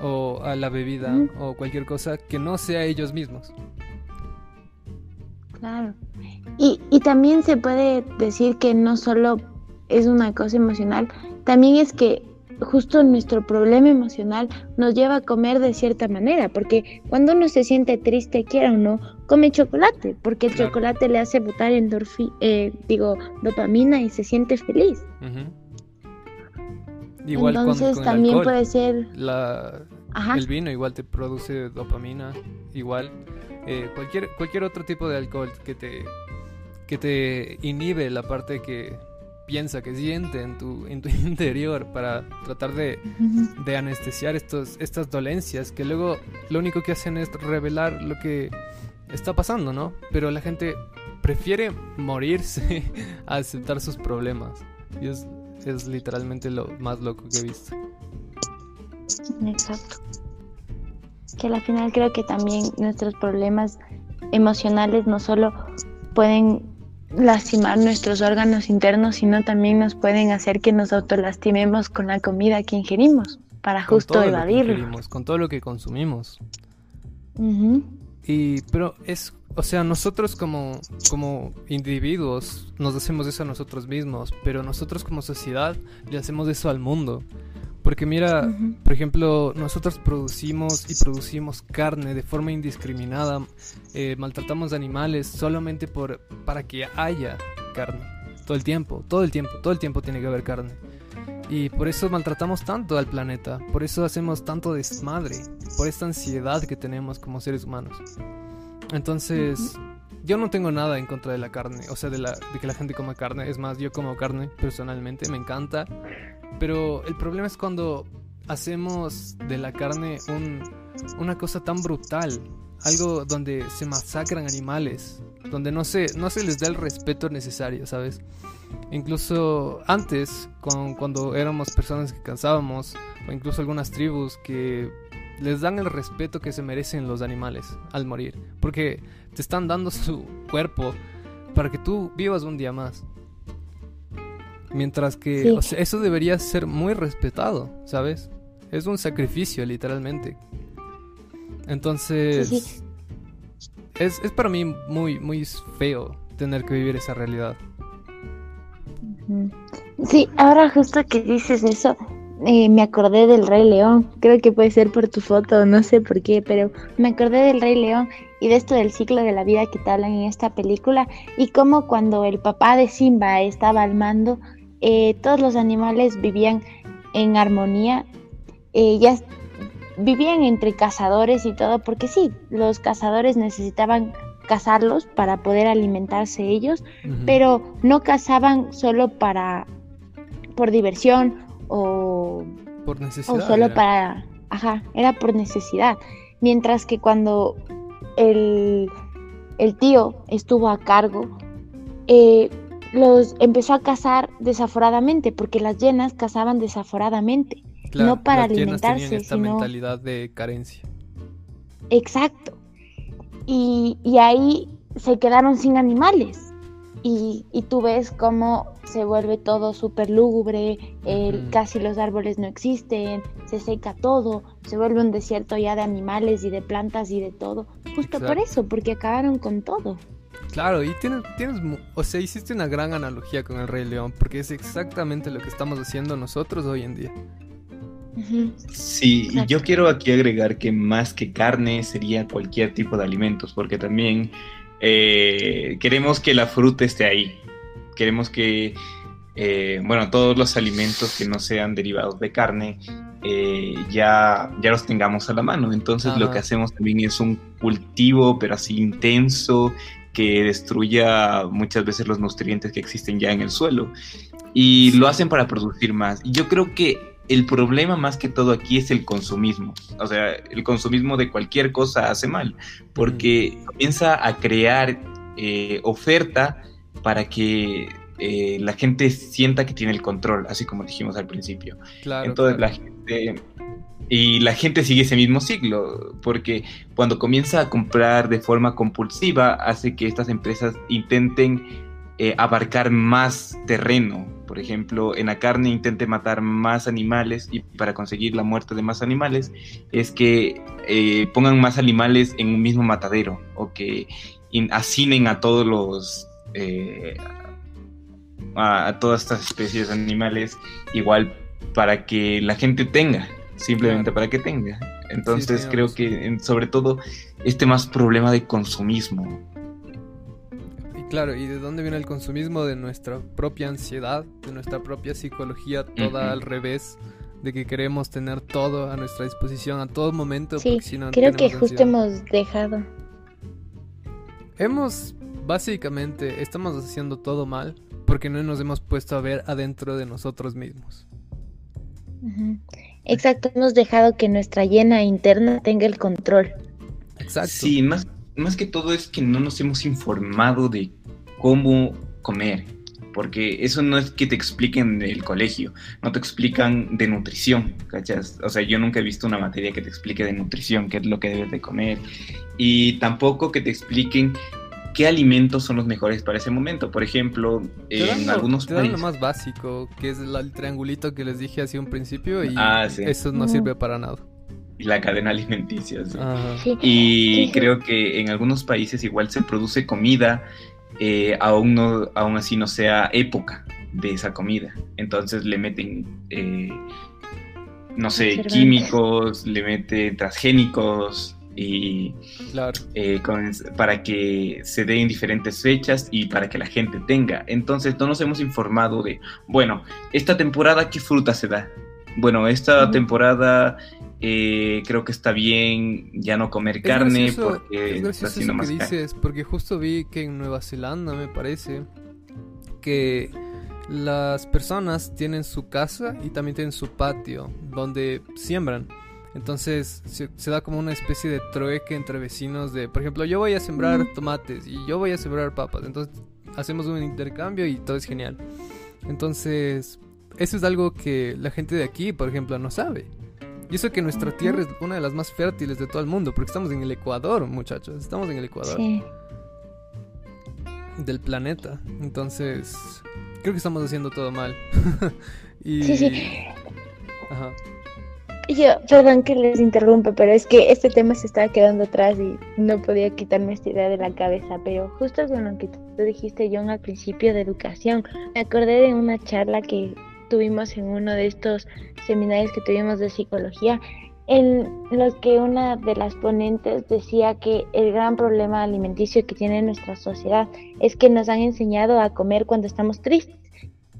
o a la bebida, o cualquier cosa que no sea ellos mismos. Claro. Y, y también se puede decir que no solo es una cosa emocional, también es que justo nuestro problema emocional nos lleva a comer de cierta manera, porque cuando uno se siente triste, quiera o no, come chocolate, porque el chocolate le hace botar endorfi eh, digo, dopamina y se siente feliz. Igual Entonces también puede ser... La... El vino igual te produce dopamina, igual. Eh, cualquier, cualquier otro tipo de alcohol que te, que te inhibe la parte que piensa, que siente en tu, en tu interior para tratar de, de, anestesiar estos, estas dolencias que luego lo único que hacen es revelar lo que está pasando, ¿no? Pero la gente prefiere morirse a aceptar sus problemas. Y es, es literalmente lo más loco que he visto. Exacto. Que al final creo que también nuestros problemas emocionales no solo pueden lastimar nuestros órganos internos, sino también nos pueden hacer que nos autolastimemos con la comida que ingerimos para justo evadirlo. con todo lo que consumimos. Y, pero es, o sea, nosotros como, como individuos nos hacemos eso a nosotros mismos, pero nosotros como sociedad le hacemos eso al mundo. Porque mira, por ejemplo, nosotros producimos y producimos carne de forma indiscriminada, eh, maltratamos animales solamente por, para que haya carne. Todo el tiempo, todo el tiempo, todo el tiempo tiene que haber carne. Y por eso maltratamos tanto al planeta, por eso hacemos tanto desmadre, por esta ansiedad que tenemos como seres humanos. Entonces, yo no tengo nada en contra de la carne, o sea, de, la, de que la gente coma carne. Es más, yo como carne personalmente, me encanta. Pero el problema es cuando hacemos de la carne una cosa tan brutal, algo donde se masacran animales, donde no se, no se les da el respeto necesario, ¿sabes? Incluso antes, cuando éramos personas que cansábamos, o incluso algunas tribus que les dan el respeto que se merecen los animales al morir, porque te están dando su cuerpo para que tú vivas un día más. Mientras que eso debería ser muy respetado, ¿sabes? Es un sacrificio, literalmente. Entonces, Es, es para mí muy, muy feo tener que vivir esa realidad. Sí, ahora justo que dices eso, eh, me acordé del Rey León. Creo que puede ser por tu foto, no sé por qué, pero me acordé del Rey León y de esto del ciclo de la vida que te hablan en esta película y cómo cuando el papá de Simba estaba al mando, eh, todos los animales vivían en armonía, eh, ya vivían entre cazadores y todo, porque sí, los cazadores necesitaban cazarlos para poder alimentarse ellos, pero no cazaban solo para por diversión o, por necesidad, o solo para, ajá, era por necesidad. Mientras que cuando el, el tío estuvo a cargo, eh, los empezó a cazar desaforadamente, porque las llenas cazaban desaforadamente, no para las alimentarse, tenían esta mentalidad de carencia. Exacto. Y, y, ahí se quedaron sin animales. Y, y tú ves cómo se vuelve todo súper lúgubre, casi los árboles no existen, se seca todo, se vuelve un desierto ya de animales y de plantas y de todo, Justo por eso, porque acabaron con todo. Claro, y tienes, tienes, o sea, hiciste una gran analogía con el Rey León, porque es exactamente lo que estamos haciendo nosotros hoy en día. Sí, y yo quiero aquí agregar que más que carne sería cualquier tipo de alimentos, porque también eh, queremos que la fruta esté ahí. Queremos que, eh, bueno, todos los alimentos que no sean derivados de carne eh, ya, ya los tengamos a la mano. Entonces lo que hacemos también es un cultivo, pero así intenso, que destruya muchas veces los nutrientes que existen ya en el suelo. Y lo hacen para producir más. Y yo creo que el problema más que todo aquí es el consumismo. O sea, el consumismo de cualquier cosa hace mal, porque comienza a crear eh, oferta para que eh, la gente sienta que tiene el control, así como dijimos al principio. Entonces la gente y la gente sigue ese mismo ciclo, porque cuando comienza a comprar de forma compulsiva, hace que estas empresas intenten eh, abarcar más terreno. Por ejemplo, en la carne intente matar más animales y para conseguir la muerte de más animales es que eh, pongan más animales en un mismo matadero o que asinen a todos los... Eh, a todas estas especies de animales igual para que la gente tenga simplemente para que tenga. Entonces creo que sobre todo este más problema de consumismo. Y claro, ¿y de dónde viene el consumismo? De nuestra propia ansiedad, de nuestra propia psicología, toda al revés, de que queremos tener todo a nuestra disposición a todo momento. Sí, creo que justo hemos dejado. Hemos, básicamente, estamos haciendo todo mal porque no nos hemos puesto a ver adentro de nosotros mismos. Exacto, hemos dejado que nuestra llena interna tenga el control. Exacto. Sí, más, más que todo es que no nos hemos informado de cómo comer, porque eso no es que te expliquen del colegio, no te explican de nutrición, ¿cachas? O sea, yo nunca he visto una materia que te explique de nutrición, qué es lo que debes de comer, y tampoco que te expliquen qué alimentos son los mejores para ese momento. Por ejemplo, en algunos te dan lo más básico, que es el, triangulito que les dije hace un principio y ah, eso no sirve para nada. Y la cadena alimenticia. Sí. Y creo que en algunos países igual se produce comida, eh, aún, no, aún así no sea época de esa comida. Entonces le meten... Eh, no sé, químicos, le meten transgénicos, y eh, para que se den diferentes fechas y para que la gente tenga. Entonces no nos hemos informado de, bueno, esta temporada qué fruta se da. Bueno, esta temporada eh, creo que está bien ya no comer carne porque está haciendo más que dices, porque justo vi que en Nueva Zelanda me parece que las personas tienen su casa y también tienen su patio donde siembran. Entonces se, da como una especie de trueque entre vecinos de, por ejemplo, yo voy a sembrar tomates y yo voy a sembrar papas. Entonces hacemos un intercambio y todo es genial. Entonces, eso es algo que la gente de aquí, por ejemplo, no sabe. Y eso que nuestra tierra es una de las más fértiles de todo el mundo, porque estamos en el Ecuador, muchachos. Estamos en el Ecuador. Sí. Del planeta. Entonces, creo que estamos haciendo todo mal. y... Sí, sí. Ajá. Yo, perdón que les interrumpa, pero es que este tema se estaba quedando atrás y no podía quitarme esta idea de la cabeza. Pero justo con lo que tú dijiste, John, al principio de educación, me acordé de una charla que tuvimos en uno de estos seminarios que tuvimos de psicología, en los que una de las ponentes decía que el gran problema alimenticio que tiene nuestra sociedad es que nos han enseñado a comer cuando estamos tristes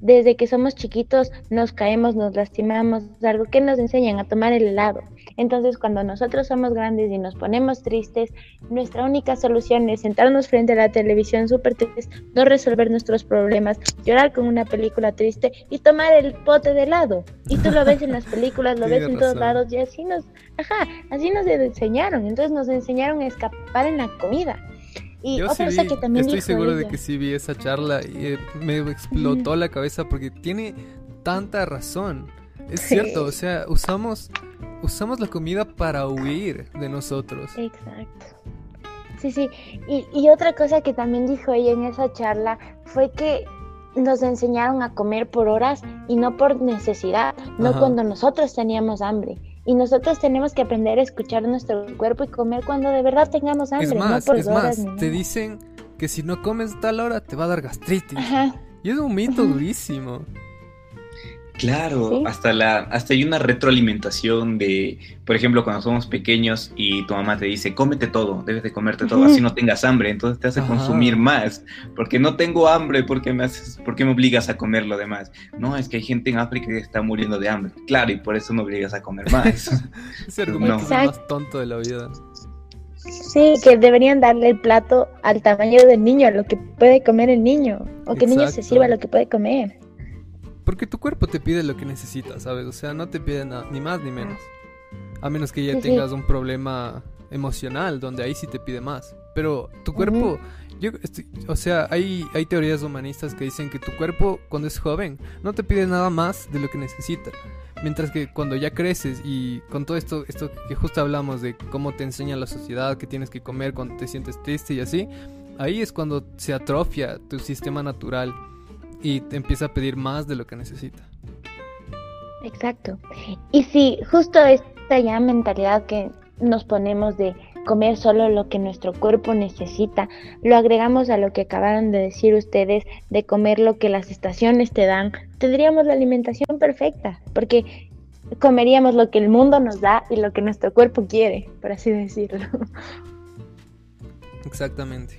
desde que somos chiquitos nos caemos, nos lastimamos, algo que nos enseñan a tomar el helado. Entonces cuando nosotros somos grandes y nos ponemos tristes, nuestra única solución es sentarnos frente a la televisión súper triste, no resolver nuestros problemas, llorar con una película triste y tomar el pote de helado. Y tú lo ves en las películas, lo ves en todos lados y así nos, ajá, así nos enseñaron. Entonces nos enseñaron a escapar en la comida. Y otra cosa que también estoy seguro de que sí vi esa charla y eh, me explotó la cabeza porque tiene tanta razón. Es cierto, o sea, usamos usamos la comida para huir de nosotros. Exacto. Sí, sí. Y, y otra cosa que también dijo ella en esa charla fue que nos enseñaron a comer por horas y no por necesidad, no cuando nosotros teníamos hambre. Y nosotros tenemos que aprender a escuchar nuestro cuerpo y comer cuando de verdad tengamos hambre. Es más, no por es horas más, te dicen que si no comes tal hora te va a dar gastritis. Ajá. Y es un mito durísimo. Claro, Sí. hasta la, hasta hay una retroalimentación de, por ejemplo, cuando somos pequeños y tu mamá te dice, cómete todo, debes de comerte todo, así no tengas hambre, entonces te hace Ajá. consumir más, porque no tengo hambre, porque me haces, ¿por qué me obligas a comer lo demás? No, es que hay gente en África que está muriendo de hambre, claro, y por eso me obligas a comer más. Ese argumento No. es el más Exacto. tonto de la vida. Sí, que deberían darle el plato al tamaño del niño, a lo que puede comer el niño. O que el niño se sirva lo que puede comer. Porque tu cuerpo te pide lo que necesitas, ¿sabes? O sea, no te pide na- ni más ni menos. A menos que ya Sí, sí. tengas un problema emocional, donde ahí sí te pide más. Pero tu cuerpo, yo estoy- o sea, hay, hay teorías humanistas que dicen que tu cuerpo cuando es joven no te pide nada más de lo que necesita. Mientras que cuando ya creces y con todo esto, esto que justo hablamos de cómo te enseña la sociedad, que tienes que comer cuando te sientes triste y así, ahí es cuando se atrofia tu sistema natural y te empieza a pedir más de lo que necesita. Exacto. Y si justo esta ya mentalidad que nos ponemos de comer solo lo que nuestro cuerpo necesita, lo agregamos a lo que acabaron de decir ustedes de comer lo que las estaciones te dan, tendríamos la alimentación perfecta, porque comeríamos lo que el mundo nos da y lo que nuestro cuerpo quiere, por así decirlo. Exactamente.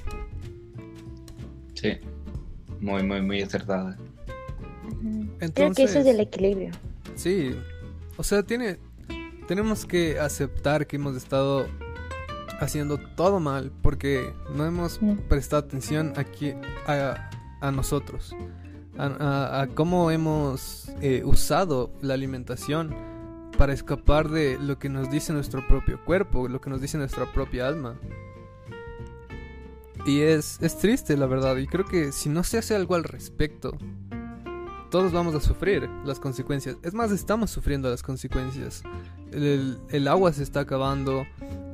sí, muy, muy, muy acertada. Creo que eso es Entonces- el equilibrio. Sí, o sea, tiene, tenemos que aceptar que hemos estado haciendo todo mal porque no hemos prestado atención aquí a, a nosotros, a, a- a cómo hemos eh, usado la alimentación para escapar de lo que nos dice nuestro propio cuerpo, lo que nos dice nuestra propia alma. Y es, es triste, la verdad, y creo que si no se hace algo al respecto, todos vamos a sufrir las consecuencias. Es más, estamos sufriendo las consecuencias. El, el agua se está acabando,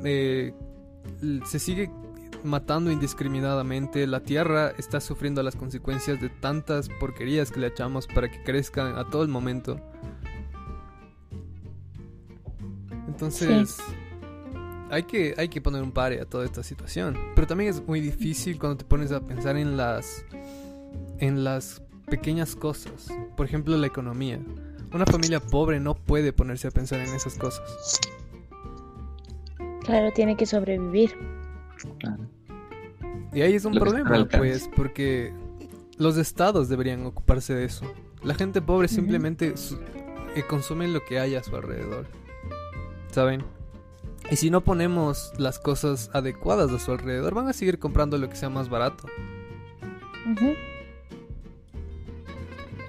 eh, se sigue matando indiscriminadamente, la tierra está sufriendo las consecuencias de tantas porquerías que le echamos para que crezcan a todo el momento. Entonces, hay, que, hay que poner un pare a toda esta situación. Pero también es muy difícil cuando te pones a pensar en las, en las pequeñas cosas. Por ejemplo, la economía. Una familia pobre no puede ponerse a pensar en esas cosas. Claro, tiene que sobrevivir. Y ahí es un Lo problema, pues, porque los estados deberían ocuparse de eso. La gente pobre simplemente su- eh, consume lo que hay a su alrededor. ¿Saben? Y si no ponemos las cosas adecuadas a su alrededor, van a seguir comprando lo que sea más barato.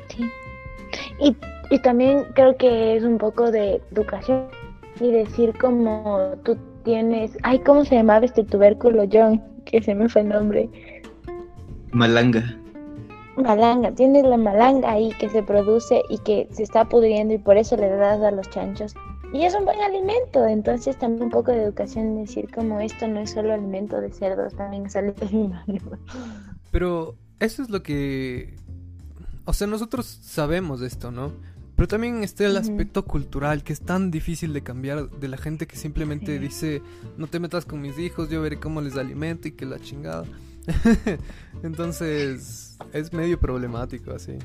Sí. Y, y también creo que es un poco de educación y decir como tú tienes, ay, ¿cómo se llamaba este tubérculo, John? Que se me fue el nombre. Malanga. Malanga, tienes la malanga ahí que se produce y que se está pudriendo y por eso le das a los chanchos. Y es un buen alimento, entonces también un poco de educación decir como esto no es solo alimento de cerdos, también alimento de. Pero eso es lo que... O sea, nosotros sabemos esto, ¿no? Pero también está el aspecto cultural que es tan difícil de cambiar de la gente que simplemente Sí. dice, no te metas con mis hijos, yo veré cómo les alimento y que la chingada. Entonces, es medio problemático así.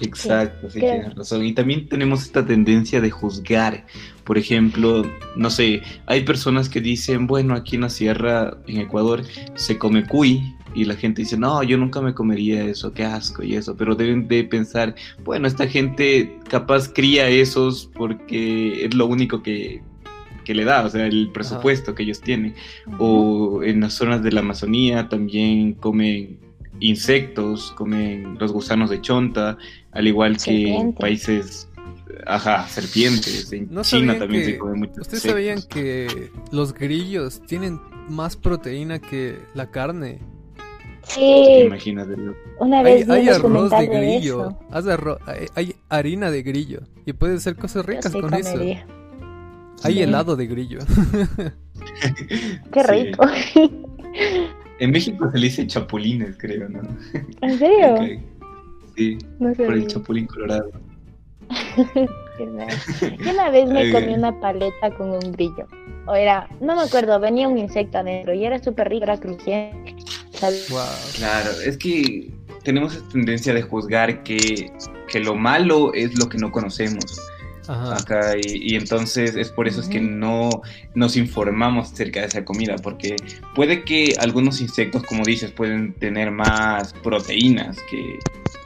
Exacto, sí, tienes razón. Y también tenemos esta tendencia de juzgar. Por ejemplo, no sé, hay personas que dicen, bueno, aquí en la sierra, en Ecuador, se come cuy. Y la gente dice, no, yo nunca me comería eso, qué asco y eso. Pero deben de pensar, bueno, esta gente capaz cría esos porque es lo único que, que le da, o sea, el presupuesto que ellos tienen. O en las zonas de la Amazonía también comen insectos, comen los gusanos de chonta, al igual que en países, ajá, serpientes. En ¿No China sabían también que- se come mucho. ¿Ustedes sabían que los grillos tienen más proteína que la carne? Sí, Imagínate. una Hay, vez hay un arroz de de grillo, eso. haz arro- hay, hay harina de grillo y puedes hacer cosas ricas sí con eso. Hay Sí. helado de grillo. Qué Sí. rico. En México se le dice chapulines, creo, ¿no? ¿En serio? Ok. Sí, No por el chapulín colorado. Yo una vez me comí una paleta con un grillo. O era, no me acuerdo, venía un insecto adentro y era súper rico, era crujiente. Claro, es que tenemos esta tendencia de juzgar que, que lo malo es lo que no conocemos. Acá y, entonces es por eso es que no nos informamos acerca de esa comida porque puede que algunos insectos como dices pueden tener más proteínas que,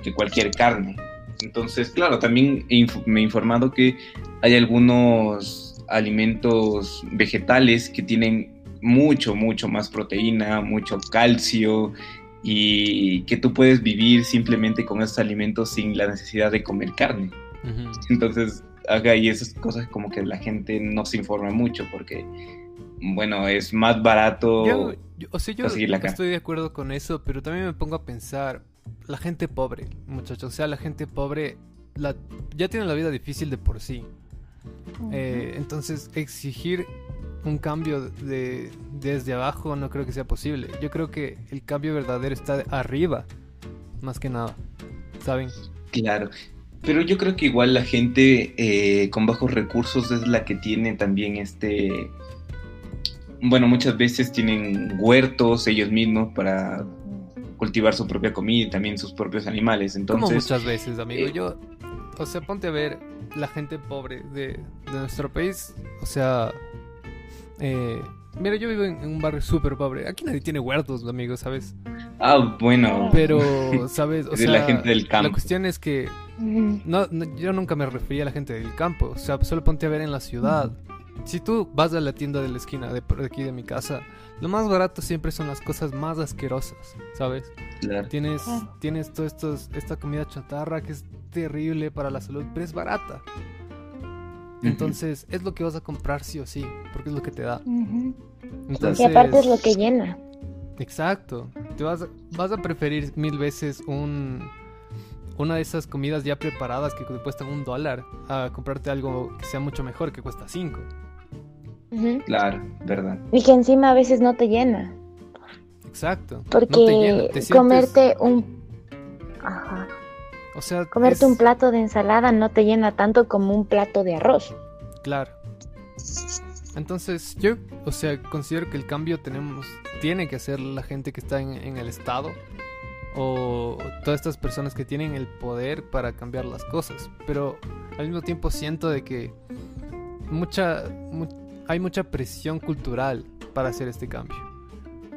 que cualquier carne. Entonces claro también me he informado que hay algunos alimentos vegetales que tienen mucho mucho más proteína mucho calcio y que tú puedes vivir simplemente con esos alimentos sin la necesidad de comer carne. Entonces haga y esas cosas como que la gente no se informa mucho porque, bueno, es más barato. Yo, o sea, yo estoy de acuerdo con eso, pero también me pongo a pensar, la gente pobre, muchachos, o sea, la gente pobre la, ya tiene la vida difícil de por sí. Eh, entonces, exigir un cambio de, desde abajo no creo que sea posible. Yo creo que el cambio verdadero está arriba, más que nada. ¿Saben? Claro. Pero yo creo que igual la gente eh, con bajos recursos es la que tiene también este... Bueno, muchas veces tienen huertos ellos mismos para cultivar su propia comida y también sus propios animales. Entonces, Como muchas veces, amigo. Eh, yo, o sea, ponte a ver la gente pobre de, de nuestro país. O sea, eh, Mira, yo vivo en, un barrio súper pobre. Aquí nadie tiene huertos, amigo, ¿sabes? Ah, bueno. Pero, ¿sabes? O sea, la gente del campo. La cuestión es que no, yo nunca me refería a la gente del campo. O sea, solo ponte a ver en la ciudad. Si tú vas a la tienda de la esquina de, aquí de mi casa, lo más barato siempre son las cosas más asquerosas, ¿sabes? Claro. Tienes, tienes todo esta comida chatarra que es terrible para la salud, pero es barata. Entonces, es lo que vas a comprar sí o sí, porque es lo que te da. y aparte es lo que llena. Exacto. Te vas, vas a preferir mil veces un una de esas comidas ya preparadas que te cuestan un dólar a comprarte algo que sea mucho mejor que cuesta cinco. Claro, verdad. Y que encima a veces no te llena. Exacto. Porque comerte un... Ajá. O sea, comerte un plato de ensalada no te llena tanto como un plato de arroz. Claro. Entonces, yo, o sea, considero que el cambio tenemos, tiene que hacer la gente que está en, el Estado o todas estas personas que tienen el poder para cambiar las cosas. Pero al mismo tiempo siento de que mucha, hay mucha presión cultural para hacer este cambio.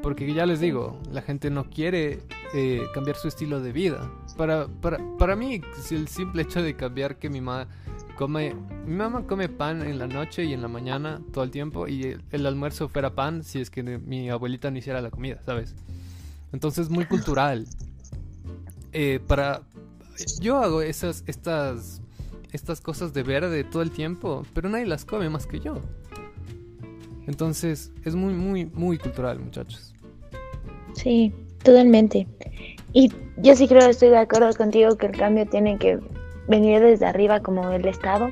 Porque ya les digo, la gente no quiere eh, cambiar su estilo de vida. Para, para, para mí, el simple hecho de cambiar que mi mamá come, mi mamá come pan en la noche y en la mañana todo el tiempo y el, almuerzo fuera pan si es que mi abuelita no hiciera la comida, ¿sabes? Entonces muy cultural. Eh, para yo hago esas estas estas cosas de verde todo el tiempo, pero nadie las come más que yo. Entonces es muy muy muy cultural, muchachos. Sí, totalmente. Y yo sí creo, estoy de acuerdo contigo que el cambio tiene que venir desde arriba como el Estado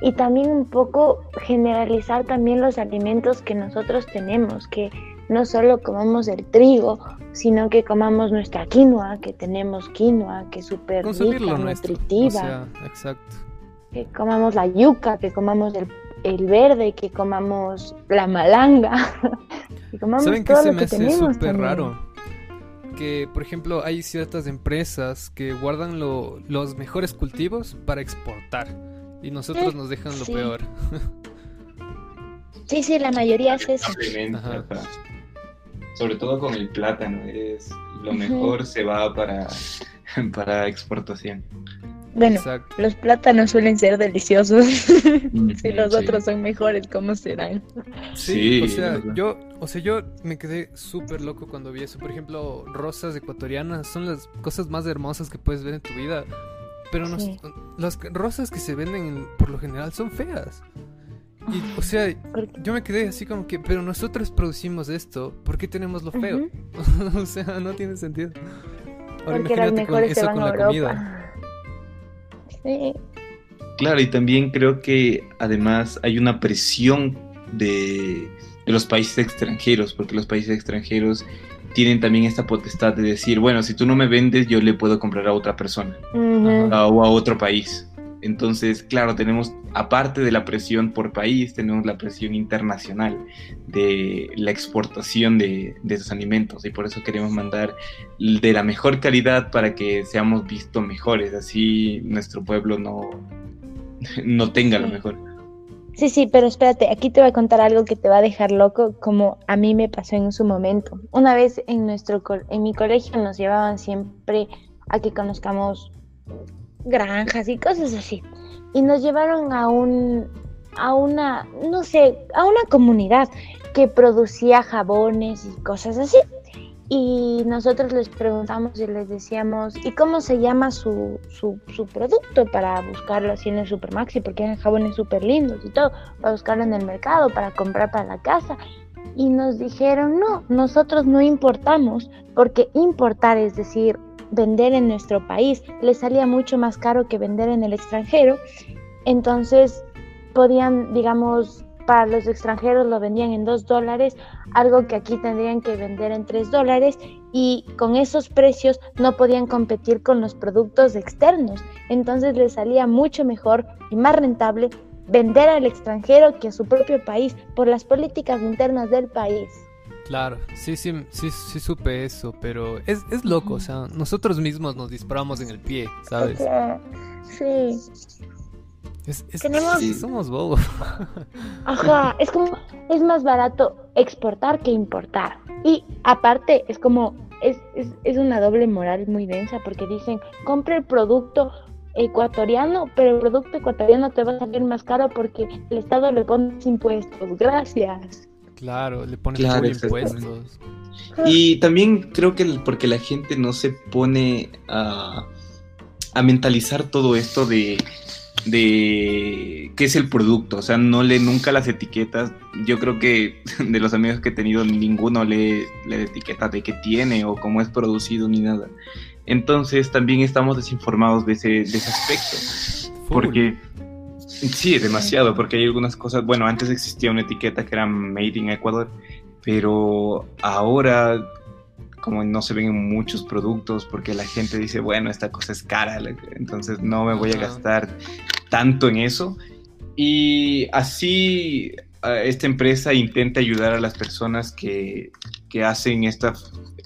y también un poco generalizar también los alimentos que nosotros tenemos, que no solo comamos el trigo, sino que comamos nuestra quinoa, que tenemos quinoa, que es súper rica, nutritiva. exacto. Que comamos la yuca, que comamos el, el verde, que comamos la malanga. que comamos ¿Saben todo que se me hace súper raro? que, por ejemplo, hay ciertas empresas que guardan los mejores cultivos para exportar y nosotros nos dejan lo peor. sí, sí, la mayoría es eso. Sobre todo con el plátano, es lo mejor se va para, para exportación. Bueno, los plátanos suelen ser deliciosos. si los otros son mejores, ¿cómo serán? Sí, o sea, yo, o sea, yo me quedé súper loco cuando vi eso. Por ejemplo, rosas ecuatorianas son las cosas más hermosas que puedes ver en tu vida. Pero las rosas que se venden por lo general son feas. Y, o sea, yo me quedé así como que, pero nosotros producimos esto, ¿por qué tenemos lo feo? o sea, no tiene sentido. Ahora Porque imagínate con eso con la comida. Claro, y también creo que además hay una presión de, los países extranjeros, porque los países extranjeros tienen también esta potestad de decir, bueno, si tú no me vendes, yo le puedo comprar a otra persona o a otro país. Entonces, claro, tenemos, aparte de la presión por país, tenemos la presión internacional de la exportación de, esos alimentos y por eso queremos mandar de la mejor calidad para que seamos vistos mejores, así nuestro pueblo no, no tenga lo mejor. Sí, sí, pero espérate, aquí te voy a contar algo que te va a dejar loco, como a mí me pasó en su momento. Una vez en nuestro en mi colegio nos llevaban siempre a que conozcamos granjas y cosas así. Y nos llevaron a un a una, no sé, a una comunidad que producía jabones y cosas así. Y nosotros les preguntamos y les decíamos, ¿y cómo se llama su, su, su producto para buscarlo así en el Supermaxi? Porque eran jabones súper lindos y todo, para buscarlo en el mercado, para comprar para la casa. Y nos dijeron, no, nosotros no importamos, porque importar, es decir, vender en nuestro país, les salía mucho más caro que vender en el extranjero. Entonces podían, digamos, para los extranjeros lo vendían en 2 dólares, algo que aquí tendrían que vender en 3 dólares y con esos precios no podían competir con los productos externos. Entonces les salía mucho mejor y más rentable vender al extranjero que a su propio país por las políticas internas del país. Claro, sí, sí, sí, sí supe eso, pero es, es loco, o sea, nosotros mismos nos disparamos en el pie, ¿sabes? Sí. Es, somos bobos. Ajá, es como, es más barato exportar que importar. Y aparte, es como, es, es, es una doble moral muy densa porque dicen, compre el producto ecuatoriano, pero el producto ecuatoriano te va a salir más caro porque el Estado le pone impuestos. Gracias. Claro, le pone impuestos. Y también creo que porque la gente no se pone a, a mentalizar todo esto de de qué es el producto, o sea, no lee nunca las etiquetas. Yo creo que de los amigos que he tenido, ninguno lee la etiqueta de qué tiene o cómo es producido ni nada. Entonces también estamos desinformados de ese, de ese aspecto. Porque sí, demasiado, porque hay algunas cosas, bueno, antes existía una etiqueta que era Made in Ecuador, pero ahora como no se ven muchos productos porque la gente dice, bueno, esta cosa es cara, entonces no me voy a gastar tanto en eso. Y así esta empresa intenta ayudar a las personas que, que hacen esta,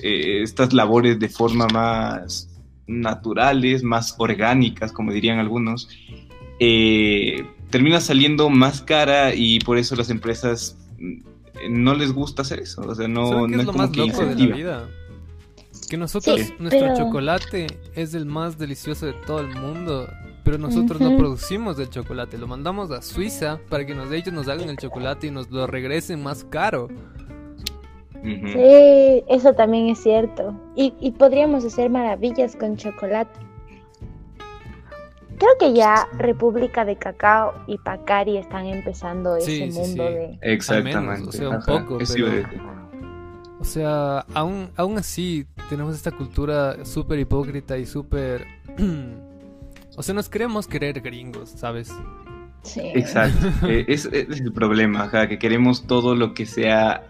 eh, estas labores de forma más naturales, más orgánicas, como dirían algunos. Eh, termina saliendo más cara y por eso las empresas mm, no les gusta hacer eso. O sea, no, es, lo más loco de la vida? Que nosotros, nuestro chocolate es el más delicioso de todo el mundo pero nosotros no producimos el chocolate, lo mandamos a Suiza para que nos, ellos nos hagan el chocolate y nos lo regresen más caro. Sí, eso también es cierto. Y, podríamos hacer maravillas con chocolate. Creo que ya República de Cacao y Pacari están empezando ese mundo de... Exactamente. o sea, un poco, pero... O sea, aún, aún así tenemos esta cultura súper hipócrita y súper O sea, nos queremos querer gringos, ¿sabes? Sí. Exacto. Eh, es, es, el problema, que queremos todo lo que sea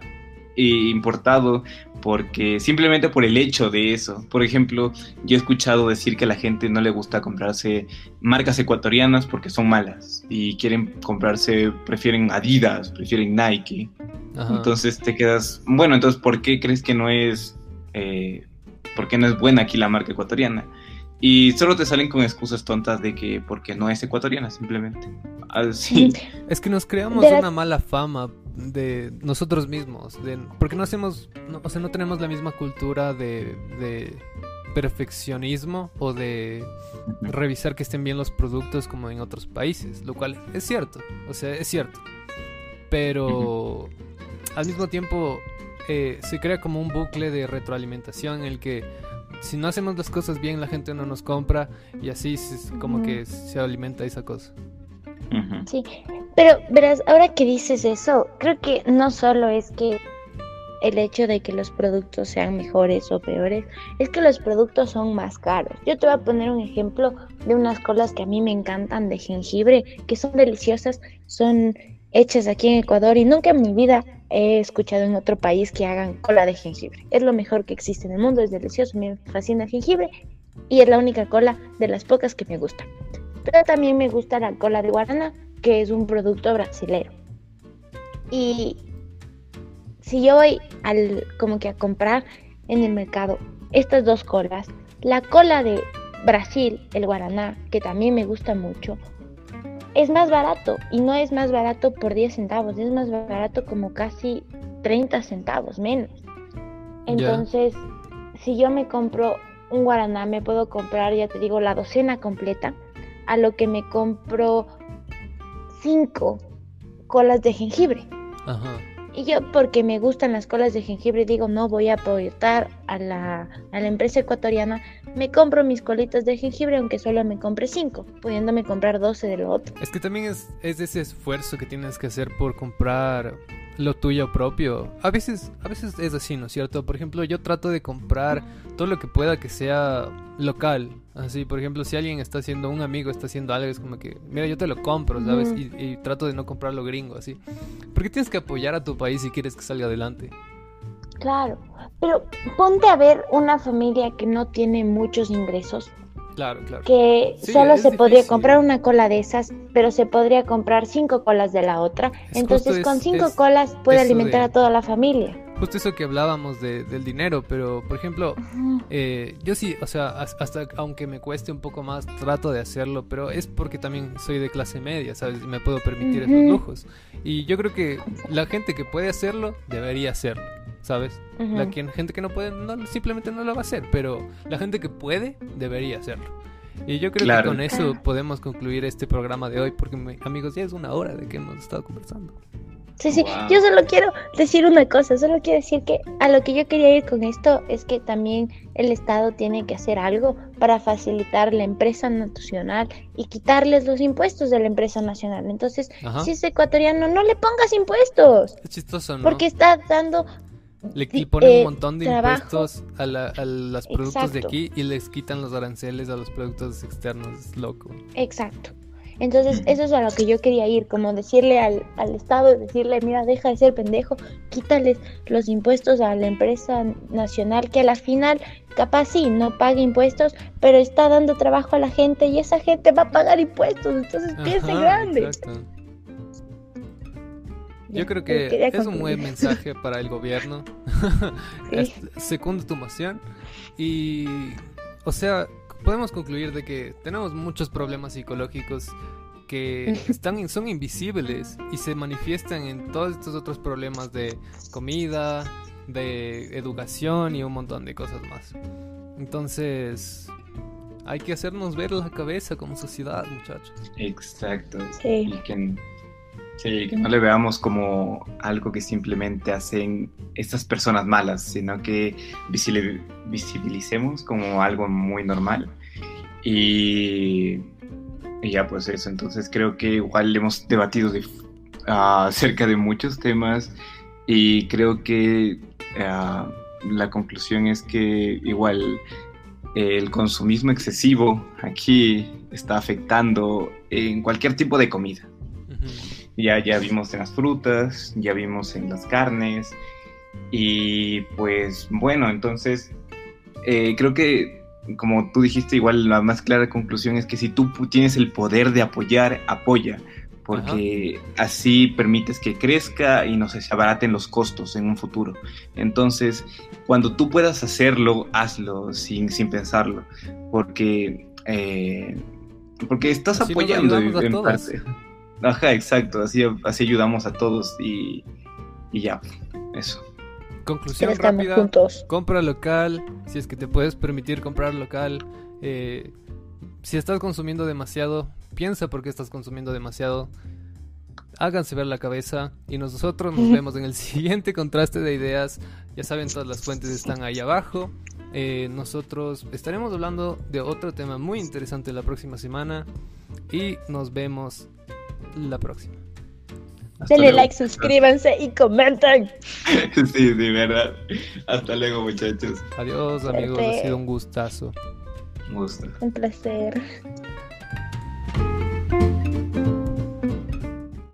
eh, importado porque simplemente por el hecho de eso. Por ejemplo, yo he escuchado decir que a la gente no le gusta comprarse marcas ecuatorianas porque son malas y quieren comprarse, prefieren Adidas, prefieren Nike. Entonces te quedas, bueno, entonces ¿por qué crees que no es, eh, por qué no es buena aquí la marca ecuatoriana? Y solo te salen con excusas tontas de que porque no es ecuatoriana, simplemente. Así. Es que nos creamos una mala fama de nosotros mismos, de, porque no hacemos, o sea, no tenemos la misma cultura de, de perfeccionismo o de revisar que estén bien los productos como en otros países, lo cual es cierto, o sea, es cierto. Pero al mismo tiempo eh, se crea como un bucle de retroalimentación en el que si no hacemos las cosas bien, la gente no nos compra y así es como que se alimenta esa cosa. Sí, pero verás, ahora que dices eso, creo que no solo es que el hecho de que los productos sean mejores o peores, es que los productos son más caros. Yo te voy a poner un ejemplo de unas colas que a mí me encantan de jengibre, que son deliciosas, son hechas aquí en Ecuador y nunca en mi vida he escuchado en otro país que hagan cola de jengibre. Es lo mejor que existe en el mundo, es delicioso, me fascina el jengibre y es la única cola de las pocas que me gusta. Pero también me gusta la cola de guaraná, que es un producto brasilero. Y si yo voy al, como que a comprar en el mercado estas dos colas, la cola de Brasil, el guaraná, que también me gusta mucho, es más barato y no es más barato por 10 centavos, es más barato como casi 30 centavos menos. Entonces, si yo me compro un guaraná, me puedo comprar, ya te digo, la docena completa, a lo que me compro 5 colas de jengibre. Ajá. Y yo, porque me gustan las colas de jengibre, digo, no voy a apoyar a la, a la empresa ecuatoriana, me compro mis colitas de jengibre, aunque solo me compre 5, pudiéndome comprar 12 de lo otro. Es que también es, es ese esfuerzo que tienes que hacer por comprar lo tuyo propio. A veces, a veces es así, ¿no es cierto? Por ejemplo, yo trato de comprar todo lo que pueda que sea local. Así, por ejemplo, si alguien está haciendo, un amigo está haciendo algo, es como que, mira, yo te lo compro, ¿sabes? Y, trato de no comprarlo gringo, así. Porque tienes que apoyar a tu país si quieres que salga adelante. Claro, pero ponte a ver una familia que no tiene muchos ingresos Claro, claro. Que solo se podría comprar una cola de esas, pero se podría comprar cinco colas de la otra. Entonces, con cinco colas puede alimentar a toda la familia. Justo eso que hablábamos del dinero, pero por ejemplo, eh, yo sí, o sea, hasta aunque me cueste un poco más, trato de hacerlo, pero es porque también soy de clase media, ¿sabes? Y me puedo permitir esos lujos. Y yo creo que la gente que puede hacerlo, debería hacerlo. ¿sabes? La gente que no puede, no, simplemente no lo va a hacer, pero la gente que puede, debería hacerlo. Y yo creo que con eso podemos concluir este programa de hoy, porque amigos, ya es una hora de que hemos estado conversando. Sí, sí, yo solo quiero decir una cosa, solo quiero decir que a lo que yo quería ir con esto es que también el Estado tiene que hacer algo para facilitar la empresa nacional y quitarles los impuestos de la empresa nacional. Entonces, si es ecuatoriano, no le pongas impuestos. Es chistoso, ¿no? Porque está dando le, ponen un eh, montón de impuestos a, los productos de aquí y les quitan los aranceles a los productos externos. Es loco. Exacto. Entonces, eso es a lo que yo quería ir, como decirle al, al Estado, decirle, mira, deja de ser pendejo, quítales los impuestos a la empresa nacional, que a la final, capaz sí, no paga impuestos, pero está dando trabajo a la gente y esa gente va a pagar impuestos, entonces piense grande. Exacto. Yo creo que es un buen mensaje para el gobierno. Segundo tu moción. Y, o sea, podemos concluir de que tenemos muchos problemas psicológicos que están son invisibles y se manifiestan en todos estos otros problemas de comida, de educación y un montón de cosas más. Entonces, hay que hacernos ver la cabeza como sociedad, muchachos. Exacto. Y que Sí, que no le veamos como algo que simplemente hacen estas personas malas, sino que visibilicemos como algo muy normal. Y, ya pues eso, entonces creo que igual hemos debatido ah, acerca de muchos temas y creo que ah, la conclusión es que igual el consumismo excesivo aquí está afectando en cualquier tipo de comida. Ya, ya vimos en las frutas, ya vimos en las carnes. Y pues bueno, entonces eh, creo que como tú dijiste, igual la más clara conclusión es que si tú tienes el poder de apoyar, apoya, porque así permites que crezca y no se abaraten los costos en un futuro. Entonces, cuando tú puedas hacerlo, hazlo sin, sin pensarlo, porque, eh, porque estás apoyando en parte. Ajá, exacto, así, así ayudamos a todos y, ya, eso. Conclusión rápida, compra local, si es que te puedes permitir comprar local. Eh, si estás consumiendo demasiado, piensa por qué estás consumiendo demasiado. Háganse ver la cabeza y nosotros nos vemos en el siguiente contraste de ideas. Ya saben, todas las fuentes están ahí abajo. Eh, nosotros estaremos hablando de otro tema muy interesante la próxima semana y nos vemos la próxima. Hasta Denle like, suscríbanse y comenten. sí, sí, verdad. Hasta luego, muchachos. Adiós, amigos. Ha sido un gustazo. Un gusto. Un placer.